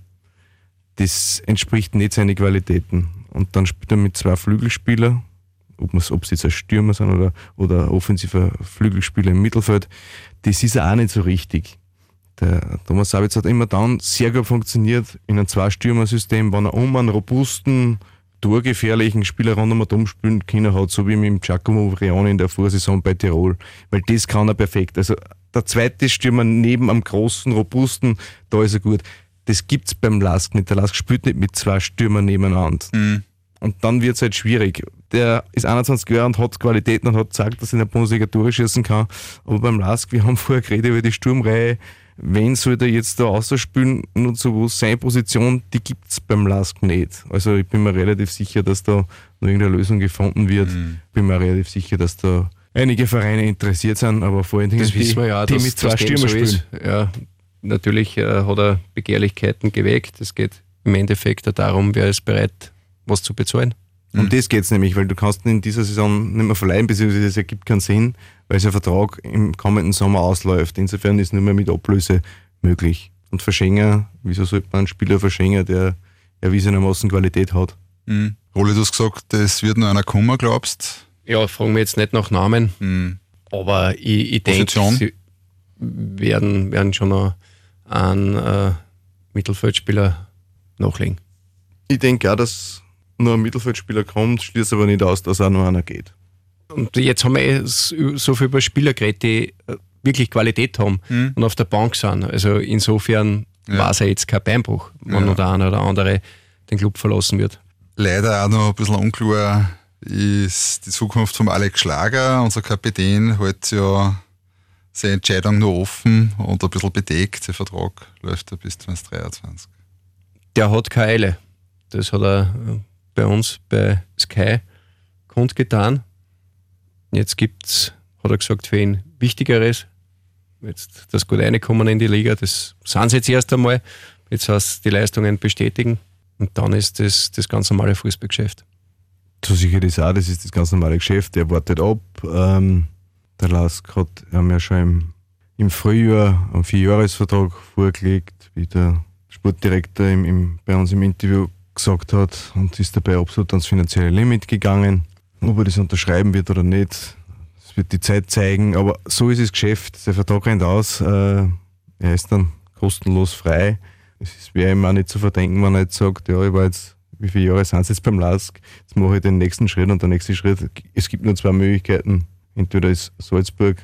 Das entspricht nicht seinen Qualitäten. Und dann spielt er mit zwei Flügelspielern, ob, ob sie jetzt ein Stürmer sind oder, oder offensiver Flügelspieler im Mittelfeld. Das ist auch nicht so richtig. Der Thomas Savitz hat immer dann sehr gut funktioniert in einem Zwei-Stürmer-System, wenn er um einen robusten, torgefährlichen Spieler rundum spielen können hat, so wie mit Giacomo Vrioni in der Vorsaison bei Tirol. Weil das kann er perfekt. Also der zweite Stürmer neben einem großen, robusten, da ist er gut. Das gibt's beim Lask nicht. Der Lask spielt nicht mit zwei Stürmern nebeneinander. Mhm. Und dann wird's halt schwierig. Der ist 21 Jahre und hat Qualitäten und hat gesagt, dass er in der Bundesliga Tore schießen kann. Aber beim Lask, wir haben vorher geredet über die Sturmreihe, wenn soll der jetzt da ausspielen, nur so seine Position, die gibt's beim Lask nicht. Also ich bin mir relativ sicher, dass da noch irgendeine Lösung gefunden wird. Mhm. Bin mir relativ sicher, dass da einige Vereine interessiert sind, aber vor allen Dingen Das die, wissen wir ja, die dass, mit zwei Stürmer so spielen. Ja, natürlich äh, hat er Begehrlichkeiten geweckt. Es geht im Endeffekt darum, wer ist bereit, was zu bezahlen. Um das geht's nämlich, weil du kannst ihn in dieser Saison nicht mehr verleihen, beziehungsweise es ergibt keinen Sinn, weil sein Vertrag im kommenden Sommer ausläuft. Insofern ist nur mehr mit Ablöse möglich. Und Verschenger, wieso sollte man einen Spieler verschenken, der erwiesenermaßen Qualität hat? Mhm. Rolli, du hast gesagt, es wird noch einer kommen, glaubst Ja, fragen wir jetzt nicht nach Namen, mhm. aber ich, ich denke, sie werden, werden schon noch einen äh, Mittelfeldspieler nachlegen. Ich denke auch, dass nur ein Mittelfeldspieler kommt, schließe aber nicht aus, dass auch noch einer geht. Und jetzt haben wir eh so viel über Spieler geredet, die äh, wirklich Qualität haben Mhm. und auf der Bank sind. Also insofern Ja. war es ja jetzt kein Beinbruch, wenn Ja. noch der eine oder andere den Club verlassen wird. Leider auch noch ein bisschen unklar ist die Zukunft von Alex Schlager. Unser Kapitän hält ja seine Entscheidung noch offen und ein bisschen bedeckt. Der Vertrag läuft ja bis 2023. Der hat keine Eile. Das hat er äh, bei uns bei Sky kundgetan. Jetzt gibt's, hat er gesagt, für ihn Wichtigeres. Jetzt das gut reinkommen in die Liga, das sind sie jetzt erst einmal. Jetzt heißt die Leistungen bestätigen und dann ist das das ganz normale Fußballgeschäft. So sicher das auch, das ist das ganz normale Geschäft, der wartet ab. Ähm, der Lask hat haben ja schon im, im Frühjahr einen Vierjahresvertrag vorgelegt, wie der Sportdirektor im, im, bei uns im Interview gesagt hat und ist dabei absolut ans finanzielle Limit gegangen. Ob er das unterschreiben wird oder nicht, das wird die Zeit zeigen, aber so ist das Geschäft. Der Vertrag rennt aus, äh, er ist dann kostenlos frei. Es wäre ihm auch nicht zu verdenken, wenn er jetzt sagt, ja, ich war jetzt, wie viele Jahre sind es jetzt beim Lask? Jetzt mache ich den nächsten Schritt und der nächste Schritt, es gibt nur zwei Möglichkeiten. Entweder ist Salzburg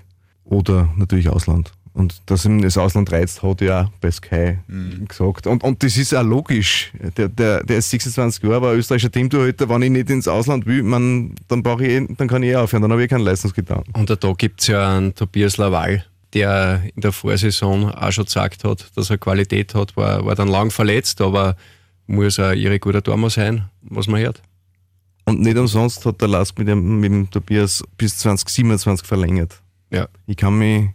oder natürlich Ausland. Und dass ihm das Ausland reizt, hat er auch bei Sky gesagt. Und, und das ist auch logisch. Der, der, der ist 26 Jahre, war österreichischer Teamtorhüter. Wenn ich nicht ins Ausland will, man, dann, brauche ich, eh- dann kann ich eh aufhören. Dann habe ich keine Leistung getan. Und da gibt es ja einen Tobias Laval, der in der Vorsaison auch schon gesagt hat, dass er Qualität hat, war, war dann lang verletzt, aber muss ein irre guter Tormann sein, was man hört. Und nicht umsonst hat der Lask mit dem, mit dem Tobias bis 2027 verlängert. Ja. Ich kann mich,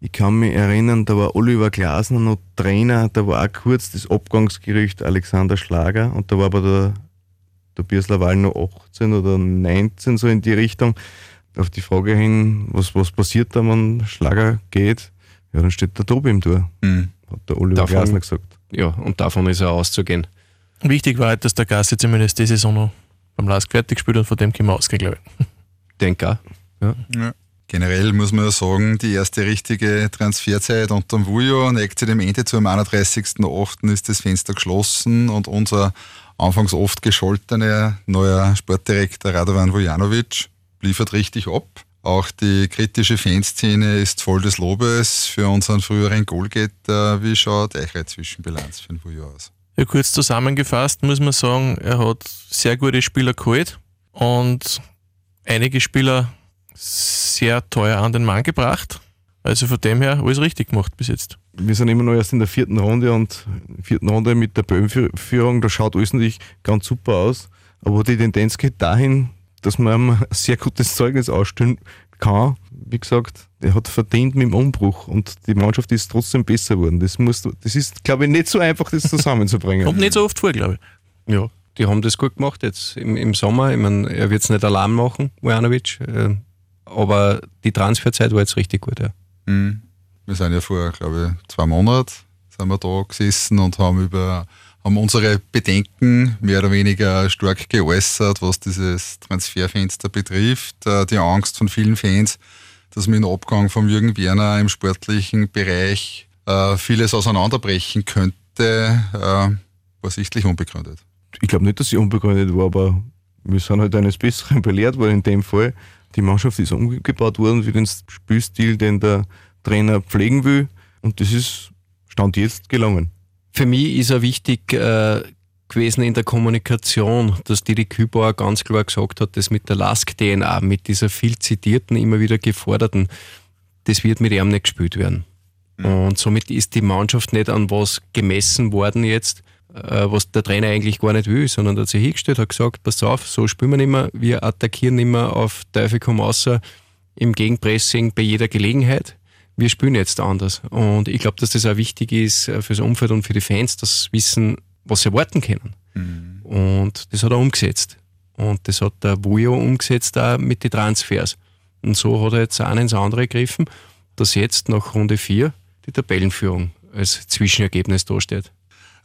ich kann mich erinnern, da war Oliver Glasner noch Trainer, da war auch kurz das Abgangsgerücht Alexander Schlager und da war aber der Tobias Laval noch 18 oder 19, so in die Richtung. Auf die Frage hin, was, was passiert da, wenn Schlager geht, ja, dann steht der Tobi im Tor, Mhm. hat der Oliver Davon- Glasner gesagt. Ja, und davon ist er auszugehen. Wichtig war halt, dass der Gassi zumindest die Saison noch beim Lask fertig spielt und von dem können wir ausgehen, glaube ich. Denke auch. Ja. Generell muss man ja sagen, die erste richtige Transferzeit unter dem Vujo neigt sich dem Ende zu. Am 31.08. ist das Fenster geschlossen und unser anfangs oft gescholtener neuer Sportdirektor Radovan Vujanovic liefert richtig ab. Auch die kritische Fanszene ist voll des Lobes für unseren früheren Goalgetter. Wie schaut eure Zwischenbilanz für den Vujo aus? Ja, kurz zusammengefasst muss man sagen, er hat sehr gute Spieler geholt und einige Spieler sehr teuer an den Mann gebracht. Also von dem her alles richtig gemacht bis jetzt. wir sind immer noch erst in der vierten Runde und in der vierten Runde mit der Böhm-Führung, da schaut alles natürlich ganz super aus. Aber die Tendenz geht dahin, dass man ein sehr gutes Zeugnis ausstellen kann. Wie gesagt, er hat verdient mit dem Umbruch und die Mannschaft ist trotzdem besser geworden. Das, muss, das ist, glaube ich, nicht so einfach, das zusammenzubringen. Kommt nicht so oft vor, glaube ich. Ja, die haben das gut gemacht jetzt im, im Sommer. Ich meine, er wird es nicht allein machen, Vujanovic. Aber die Transferzeit war jetzt richtig gut. Ja. Mhm. Wir sind ja vor, glaube ich, zwei Monaten sind wir da gesessen und haben über haben unsere Bedenken mehr oder weniger stark geäußert, was dieses Transferfenster betrifft. Äh, die Angst von vielen Fans, dass mit dem Abgang von Jürgen Werner im sportlichen Bereich äh, vieles auseinanderbrechen könnte, äh, war sichtlich unbegründet. Ich glaube nicht, dass sie unbegründet war, aber wir sind halt eines Besseren belehrt worden in dem Fall. Die Mannschaft ist umgebaut worden für den Spielstil, den der Trainer pflegen will. Und das ist Stand jetzt gelungen. Für mich ist er wichtig äh, gewesen in der Kommunikation, dass Didi Kübauer ganz klar gesagt hat, dass mit der Lask-DNA, mit dieser viel zitierten, immer wieder geforderten, das wird mit ihm nicht gespielt werden. Mhm. Und somit ist die Mannschaft nicht an was gemessen worden jetzt, äh, was der Trainer eigentlich gar nicht will, sondern er hat sich hingestellt, hat gesagt, pass auf, so spielen wir nicht mehr, wir attackieren nicht mehr auf Teufel komm außer im Gegenpressing bei jeder Gelegenheit. Wir spielen jetzt anders. Und ich glaube, dass das auch wichtig ist äh, fürs Umfeld und für die Fans, dass sie wissen, was sie erwarten können. Mhm. Und das hat er umgesetzt. Und das hat der Vujo umgesetzt auch mit den Transfers. Und so hat er jetzt auch ins andere gegriffen, dass jetzt nach Runde 4 die Tabellenführung als Zwischenergebnis dasteht.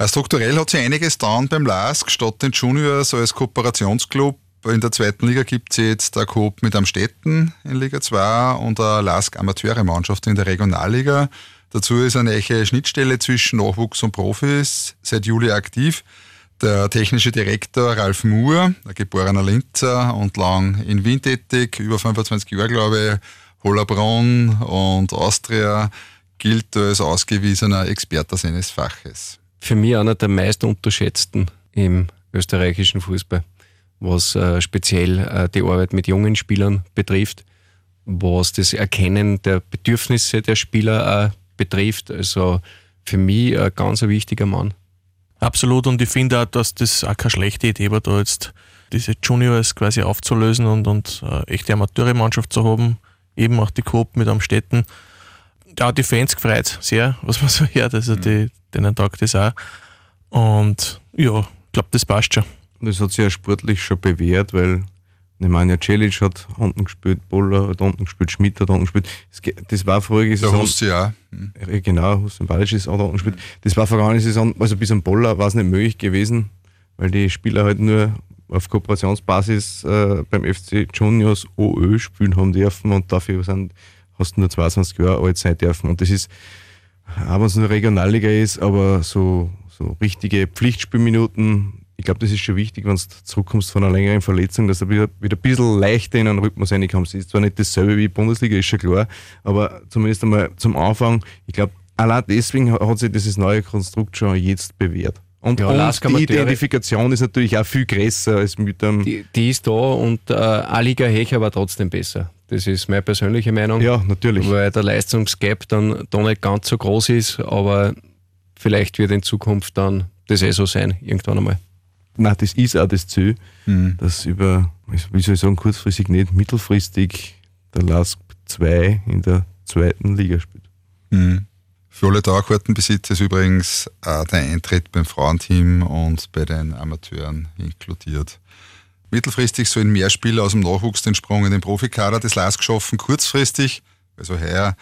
Strukturell hat sich einiges getan beim LASK. Statt den Juniors als Kooperationsclub in der zweiten Liga gibt es jetzt der Coop mit Amstetten in Liga 2 und eine LASK Amateure-Mannschaft in der Regionalliga. Dazu ist eine echte Schnittstelle zwischen Nachwuchs und Profis seit Juli aktiv. Der technische Direktor Ralf Muhr, ein geborener Linzer und lang in Wien tätig, über 25 Jahre glaube ich, Hollerbrunn und Austria, gilt als ausgewiesener Experte seines Faches für mich einer der meist unterschätzten im österreichischen Fußball, was äh, speziell äh, die Arbeit mit jungen Spielern betrifft, was das Erkennen der Bedürfnisse der Spieler äh, betrifft. Also für mich ein ganz wichtiger Mann. Absolut und ich finde auch, dass das auch keine schlechte Idee war, da jetzt diese Juniors quasi aufzulösen und, und äh, echte Amateure-Mannschaft zu haben, eben auch die Coop mit Amstetten. Ja, die Fans gefreut sehr, was man so hört. Also die, denen taugt das auch. Und ja, ich glaube, das passt schon. Das hat sich ja sportlich schon bewährt, weil Nemanja Celic hat unten gespielt, Boller hat unten gespielt, Schmidt hat unten gespielt. Das war vorige Saison. Der Hussi auch. Mhm. Genau, Hussein Balic ist auch unten gespielt. Das war vergangene Saison, also bis am Boller war es nicht möglich gewesen, weil die Spieler halt nur auf Kooperationsbasis äh, beim FC Juniors OÖ spielen haben dürfen und dafür sind, hast du nur 22 Jahre alt sein dürfen. Und das ist auch wenn es nur Regionalliga ist, aber so, so richtige Pflichtspielminuten, ich glaube, das ist schon wichtig, wenn du zurückkommst von einer längeren Verletzung, dass du wieder, wieder ein bisschen leichter in einen Rhythmus reinkommst. Ist zwar nicht dasselbe wie Bundesliga, ist schon klar, aber zumindest einmal zum Anfang, ich glaube, allein deswegen hat sich dieses neue Konstrukt schon jetzt bewährt. Und, ja, und die Identifikation ist natürlich auch viel größer als mit dem. Die, die ist da und äh, A-Liga Hecher war trotzdem besser. Das ist meine persönliche Meinung. Ja, natürlich. Weil der Leistungsgap dann da nicht ganz so groß ist, aber vielleicht wird in Zukunft dann das eh so sein, irgendwann einmal. Nein, das ist auch das Ziel, mhm. dass über, wie soll ich sagen, kurzfristig nicht, mittelfristig der LASK 2 in der zweiten Liga spielt. Mhm. Für alle Dauerkartenbesitzer ist übrigens auch der Eintritt beim Frauenteam und bei den Amateuren inkludiert. Mittelfristig sollen mehr Spieler aus dem Nachwuchs den Sprung in den Profikader des LASK schaffen. Kurzfristig, also heuer,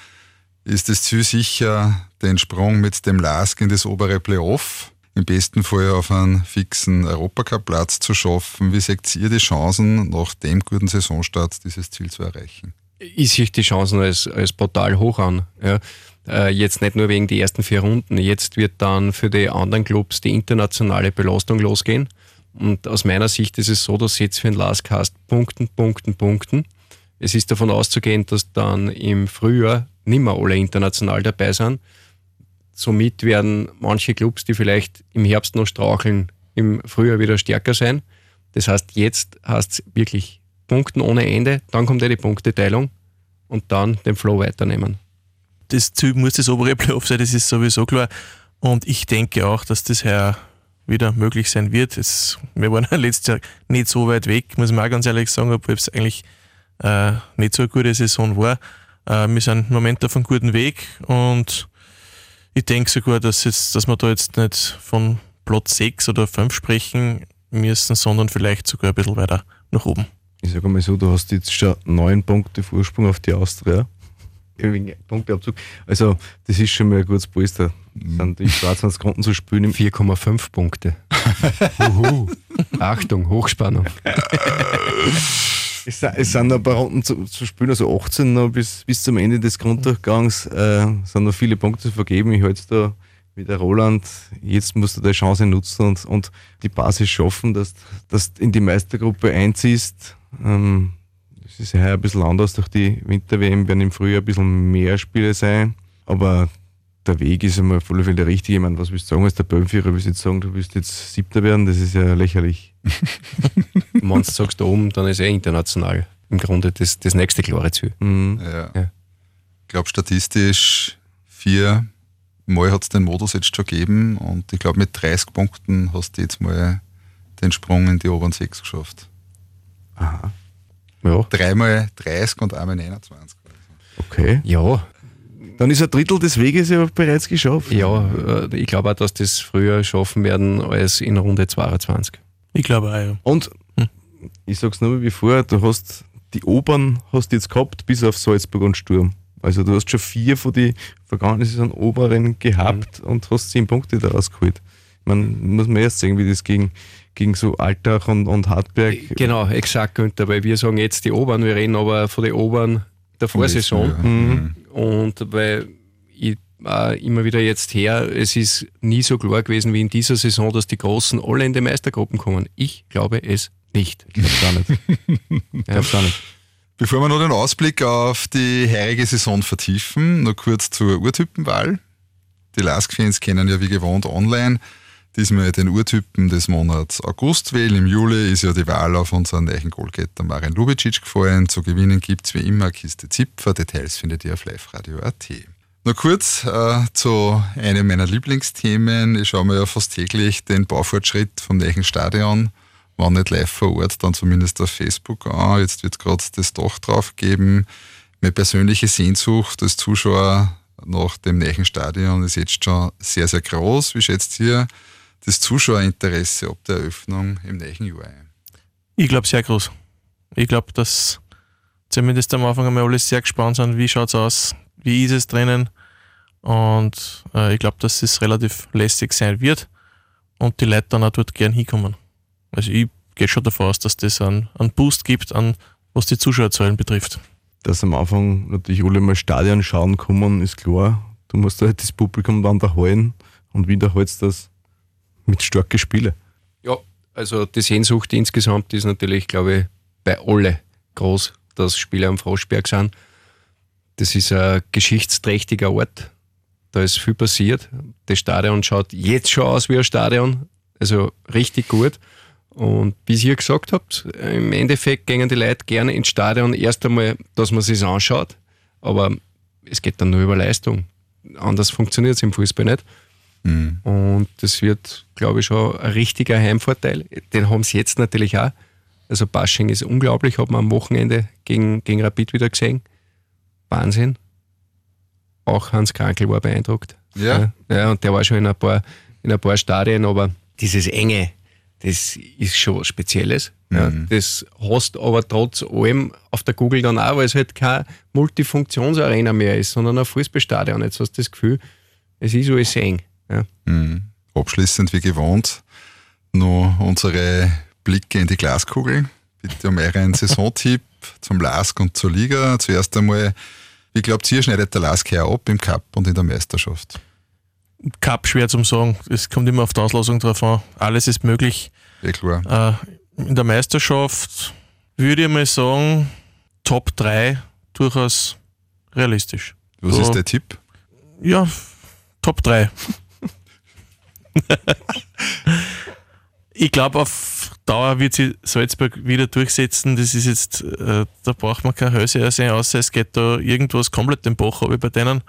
ist das Ziel sicher, den Sprung mit dem LASK in das obere Playoff, im besten Fall auf einen fixen Europacup-Platz zu schaffen. Wie seht ihr die Chancen, nach dem guten Saisonstart dieses Ziel zu erreichen? Ich sehe die Chancen als, als brutal hoch an. Ja. Äh, jetzt nicht nur wegen der ersten vier Runden. Jetzt wird dann für die anderen Clubs die internationale Belastung losgehen. Und aus meiner Sicht ist es so, dass jetzt für den Last Cast punkten, punkten, punkten. Es ist davon auszugehen, dass dann im Frühjahr nicht mehr alle international dabei sind. Somit werden manche Clubs, die vielleicht im Herbst noch straucheln, im Frühjahr wieder stärker sein. Das heißt, jetzt heißt es wirklich Punkten ohne Ende, dann kommt die Punkteteilung und dann den Flow weiternehmen das Ziel muss das obere Playoff sein, das ist sowieso klar. Und ich denke auch, dass das heuer wieder möglich sein wird. Es, wir waren letztes Jahr nicht so weit weg, muss man auch ganz ehrlich sagen, obwohl es eigentlich äh, nicht so eine gute Saison war. Äh, wir sind im Moment auf einem guten Weg und ich denke sogar, dass, jetzt, dass wir da jetzt nicht von Platz 6 oder 5 sprechen müssen, sondern vielleicht sogar ein bisschen weiter nach oben. Ich sage mal so, du hast jetzt schon neun Punkte Vorsprung auf die Austria. Wegen Punkteabzug. Also, das ist schon mal ein gutes Polster. Das sind die 22 Runden zu spielen. Im 4,5 Punkte. Achtung, Hochspannung. es, es sind noch ein paar Runden zu, zu spielen, also 18 noch bis, bis zum Ende des Grunddurchgangs äh, sind noch viele Punkte zu vergeben. Ich halte es da wie der Roland, jetzt musst du die Chance nutzen und, und die Basis schaffen, dass du in die Meistergruppe einziehst. Ähm, ist ja ein bisschen anders durch die Winter-WM, werden im Frühjahr ein bisschen mehr Spiele sein. Aber der Weg ist einmal voll viel der richtige. Ich meine, was willst du sagen als der Böhmführer? Willst du jetzt sagen, du willst jetzt Siebter werden? Das ist ja lächerlich. Wenn du sagst da oben, dann ist er international im Grunde das, das nächste klare Ziel. Mhm. Ja. ja. Ich glaube, statistisch vier Mal hat es den Modus jetzt schon gegeben und ich glaube, mit 30 Punkten hast du jetzt mal den Sprung in die oberen sechs geschafft. Aha. Ja. Dreimal 30 und einmal 29. Okay. Ja. Dann ist ein Drittel des Weges ja bereits geschafft. Ja, äh, ich glaube auch, dass das früher schaffen werden als in Runde 22. Ich glaube auch, ja. Und hm. ich sag's nur wie vorher, du hast die Obern hast jetzt gehabt, bis auf Salzburg und Sturm. Also du hast schon vier von den vergangenen Saison Oberen gehabt mhm. und hast zehn Punkte daraus geholt. Man muss man erst sehen, wie das gegen, gegen so Altach und, und Hartberg. Genau, exakt, Günther, weil wir sagen jetzt die Oberen, wir reden aber von den Oberen der Vorsaison. Mhm. Und weil ich äh, immer wieder jetzt her, es ist nie so klar gewesen wie in dieser Saison, dass die Großen alle in die Meistergruppen kommen. Ich glaube es nicht. Ich glaube gar nicht. ich glaube gar nicht. Bevor wir noch den Ausblick auf die heurige Saison vertiefen, noch kurz zur Urtypenwahl. Die Lask-Fans kennen ja wie gewohnt online diesmal den Urtypen des Monats August wählen. Im Juli ist ja die Wahl auf unseren neuen Goalgetter Marin Lubicic gefallen. Zu gewinnen gibt es wie immer eine Kiste Zipfer. Details findet ihr auf liveradio.at. Noch kurz äh, zu einem meiner Lieblingsthemen. Ich schaue mir ja fast täglich den Baufortschritt vom neuen Stadion, wenn nicht live vor Ort, dann zumindest auf Facebook an. Jetzt wird gerade das Dach drauf geben. Meine persönliche Sehnsucht als Zuschauer nach dem neuen Stadion ist jetzt schon sehr, sehr groß. Wie schätzt ihr das Zuschauerinteresse ab der Eröffnung im nächsten Jahr ein? Ich glaube sehr groß. Ich glaube, dass zumindest am Anfang einmal alle sehr gespannt sind, wie schaut es aus, wie ist es drinnen. Und äh, ich glaube, dass es relativ lästig sein wird und die Leute dann auch dort gern hinkommen. Also ich gehe schon davon aus, dass das einen, einen Boost gibt, an, was die Zuschauerzahlen betrifft. Dass am Anfang natürlich alle mal Stadion schauen kommen, ist klar. Du musst halt das Publikum dann da halten und wieder hältst das mit starken Spielen. Ja, also die Sehnsucht insgesamt ist natürlich, glaube ich, bei alle groß, dass Spiele am Froschberg sind. Das ist ein geschichtsträchtiger Ort. Da ist viel passiert. Das Stadion schaut jetzt schon aus wie ein Stadion. Also richtig gut. Und wie ihr gesagt habt, im Endeffekt gehen die Leute gerne ins Stadion erst einmal, dass man sich anschaut. Aber es geht dann nur über Leistung. Anders funktioniert es im Fußball nicht. Mhm. Und das wird, glaube ich, schon ein richtiger Heimvorteil. Den haben sie jetzt natürlich auch. Also Basching ist unglaublich, hat man am Wochenende gegen, gegen Rapid wieder gesehen. Wahnsinn. Auch Hans Krankel war beeindruckt. Ja. ja. und der war schon in ein paar, in ein paar Stadien, aber dieses Enge, das ist schon Spezielles. Mhm. Ja, das hast aber trotz allem auf der Google dann auch, weil es halt keine Multifunktionsarena mehr ist, sondern ein Fußballstadion. Jetzt hast du das Gefühl, es ist alles eng. Ja. Mhm. Abschließend wie gewohnt noch unsere Blicke in die Glaskugel. Bitte um euren Saisontipp zum Lask und zur Liga. Zuerst einmal, wie glaubt ihr, schneidet der Lask her ab im Cup und in der Meisterschaft? Cup schwer zum sagen. Es kommt immer auf die Auslosung drauf an. Alles ist möglich. Ja, klar. Äh, in der Meisterschaft würde ich mal sagen, Top 3 durchaus realistisch. Was so, ist der Tipp? Ja, Top 3. ich glaube, auf Dauer wird sich Salzburg wieder durchsetzen. Das ist jetzt, äh, da braucht man keine Hölse sehen, außer es geht da irgendwas komplett den Bach aber bei denen.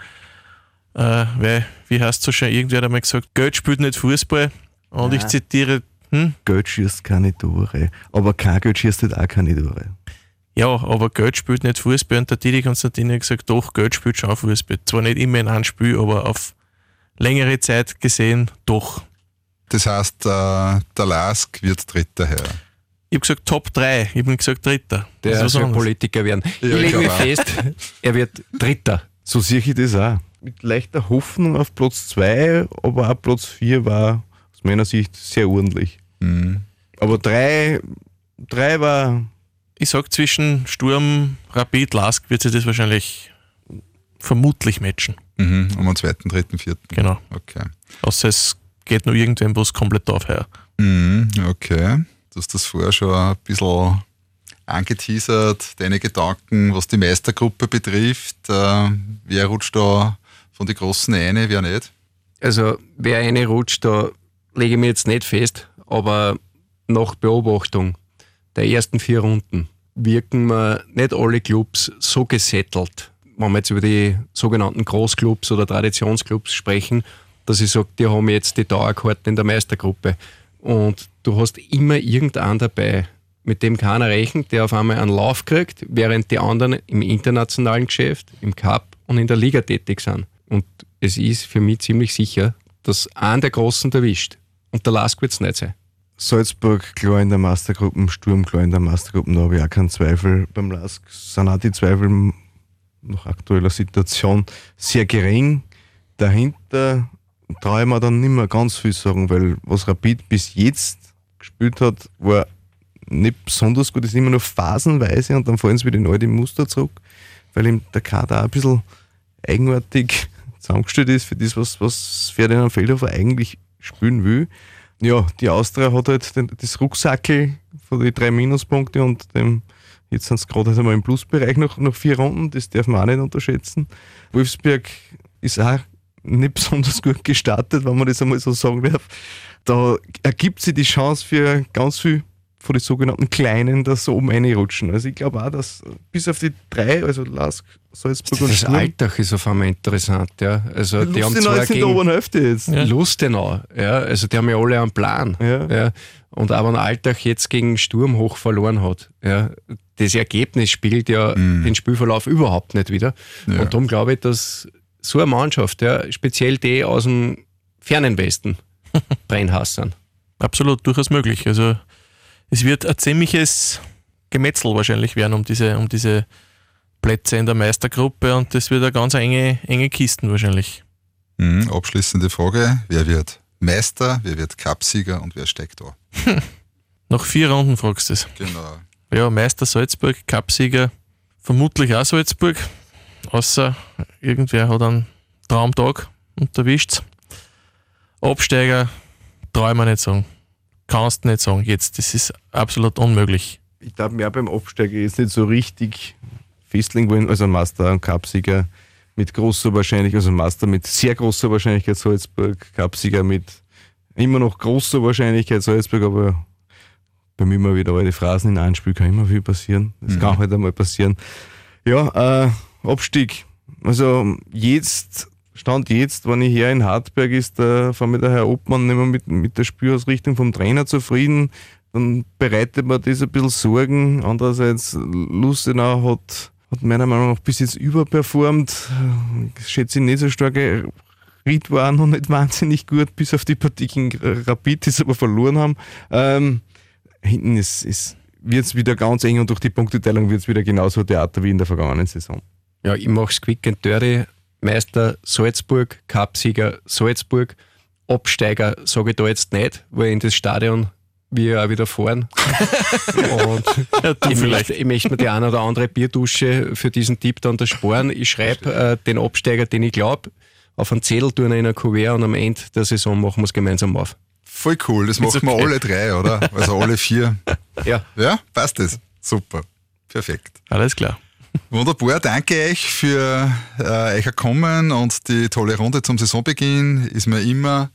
Äh, weil, wie heißt es so schön, irgendwer hat einmal gesagt, Geld spielt nicht Fußball. Und Nein. ich zitiere, hm? Geld schießt keine Tore. Aber kein Geld schießt halt auch keine Tore. Ja, aber Geld spielt nicht Fußball und der Didi Konstantin hat gesagt, doch, Geld spielt schon Fußball. Zwar nicht immer in einem Spiel, aber auf längere Zeit gesehen doch. Das heißt, äh, der Lask wird dritter Herr. Ich habe gesagt Top 3, ich habe gesagt Dritter. Der was soll. Politiker werden. Ja, ich lege auch. fest, er wird Dritter. So sehe ich das auch. Mit leichter Hoffnung auf Platz 2, aber auch Platz 4 war aus meiner Sicht sehr ordentlich. Mhm. Aber 3 drei war Ich sag zwischen Sturm, Rapid, Lask wird sich das wahrscheinlich vermutlich matchen. Mhm. Um den zweiten, dritten, vierten. Genau. Okay. Außer es geht nur irgendwann, wo es komplett aufhört. Mhm. Okay. Du hast das vorher schon ein bisschen angeteasert, deine Gedanken, was die Meistergruppe betrifft. Äh, wer rutscht da von den Großen eine, wer nicht? Also, wer eine rutscht, da lege ich mir jetzt nicht fest, aber nach Beobachtung der ersten vier Runden wirken mir nicht alle Clubs so gesettelt, wenn wir jetzt über die sogenannten Großclubs oder Traditionsclubs sprechen, dass ich sage, die haben jetzt die Dauerkarten in der Meistergruppe. Und du hast immer irgendeinen dabei, mit dem keiner rechnet, der auf einmal einen Lauf kriegt, während die anderen im internationalen Geschäft, im Cup und in der Liga tätig sind. Und es ist für mich ziemlich sicher, dass einen der Großen erwischt. Und der Lask wird es nicht sein. Salzburg klar in der Mastergruppe, Sturm klar in der Mastergruppe, da habe ich auch keinen Zweifel. Beim Lask sind auch die Zweifel nach aktueller Situation sehr gering. Dahinter traue ich mir dann nicht mehr ganz viel sagen, weil was Rapid bis jetzt gespielt hat, war nicht besonders gut, ist immer nur phasenweise und dann fallen sie wieder in alte Muster zurück, weil ihm der Kader auch ein bisschen eigenartig zusammengestellt ist für das, was, was Ferdinand Feldhofer eigentlich spielen will. Ja, die Austria hat halt den, das Rucksackel von den drei Minuspunkte und dem, jetzt sind es gerade halt einmal im Plusbereich nach, nach vier Runden, das darf man auch nicht unterschätzen. Wolfsberg ist auch nicht besonders gut gestartet, wenn man das einmal so sagen darf. Da ergibt sich die Chance für ganz viel von den sogenannten Kleinen, dass so oben reinrutschen. Also ich glaube auch, dass bis auf die drei, also Lask, Salzburg und Das Sturm, Alltag ist auf einmal interessant. Ja. Also die haben Lustenau zwar ist in der oberen Hälfte jetzt. Ja. Lustenau, ja, also die haben ja alle einen Plan. Ja. Und auch wenn Alltag jetzt gegen Sturm hoch verloren hat, ja, das Ergebnis spiegelt ja den Spielverlauf überhaupt nicht wieder. Ja. Und darum glaube ich, dass so eine Mannschaft, ja, speziell die aus dem fernen Westen, Brennhass sind. Absolut, durchaus möglich. Also es wird ein ziemliches Gemetzel wahrscheinlich werden um diese, um diese Plätze in der Meistergruppe und das wird eine ganz enge, enge Kisten wahrscheinlich. Mhm. Abschließende Frage: Wer wird Meister, wer wird Cupsieger und wer steigt da? Nach vier Runden fragst du es. Genau. Ja, Meister Salzburg, Cupsieger, vermutlich auch Salzburg, außer irgendwer hat einen Traumtag und erwischt Absteiger, traue ich mir nicht sagen. Kannst nicht sagen, jetzt, das ist absolut unmöglich. Ich darf mir auch beim Absteiger jetzt nicht so richtig festlegen wollen, also Master und Cupsieger mit großer Wahrscheinlichkeit, also Master mit sehr großer Wahrscheinlichkeit Salzburg, Cupsieger mit immer noch großer Wahrscheinlichkeit Salzburg, aber bei mir immer wieder alte Phrasen in einem Spiel kann immer viel passieren. Das kann halt einmal passieren. Ja, äh, Abstieg. Also jetzt, Stand jetzt, wenn ich hier in Hartberg ist, da war mir der Herr Obmann nicht mehr mit, mit der Spielausrichtung vom Trainer zufrieden. Dann bereitet mir das ein bisschen Sorgen. Andererseits, Lustenau hat, hat meiner Meinung nach bis jetzt überperformt. Ich schätze ihn nicht so stark. Ried war auch noch nicht wahnsinnig gut, bis auf die Partie gegen Rapid, die sie aber verloren haben. Ähm, hinten ist, ist, wird es wieder ganz eng und durch die Punkteteilung wird es wieder genauso Theater wie in der vergangenen Saison. Ja, ich mache es quick and dirty. Meister Salzburg, Cupsieger Salzburg, Absteiger sage ich da jetzt nicht, weil in das Stadion wir auch wieder fahren. Und Ja, ich, möchte, ich möchte mir die eine oder andere Bierdusche für diesen Tipp dann ersparen. Ich schreibe äh, den Absteiger, den ich glaube, auf einen Zettel tun wir in ein Kuvert und am Ende der Saison machen wir es gemeinsam auf. Voll cool, das machen wir okay. alle drei, oder? Also alle vier. Ja, Ja, passt das. Super. Perfekt. Alles klar. Wunderbar, danke euch für äh, euer Kommen und die tolle Runde zum Saisonbeginn. Ist mir immer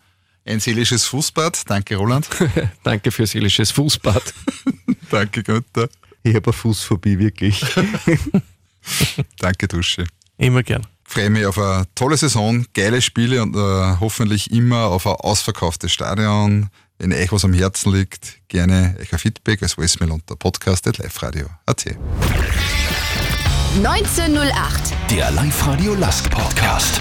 ein seelisches Fußbad. Danke, Roland. danke für seelisches Fußbad. danke, Günther. Ich habe eine Fußphobie, wirklich. Danke, Dusche. Immer gern. Freue mich auf eine tolle Saison, geile Spiele und äh, hoffentlich immer auf ein ausverkauftes Stadion. Wenn euch was am Herzen liegt, gerne euch ein Feedback als Voicemail unter podcast.liferadio.at. 1908. Der Live-Radio Lask Podcast.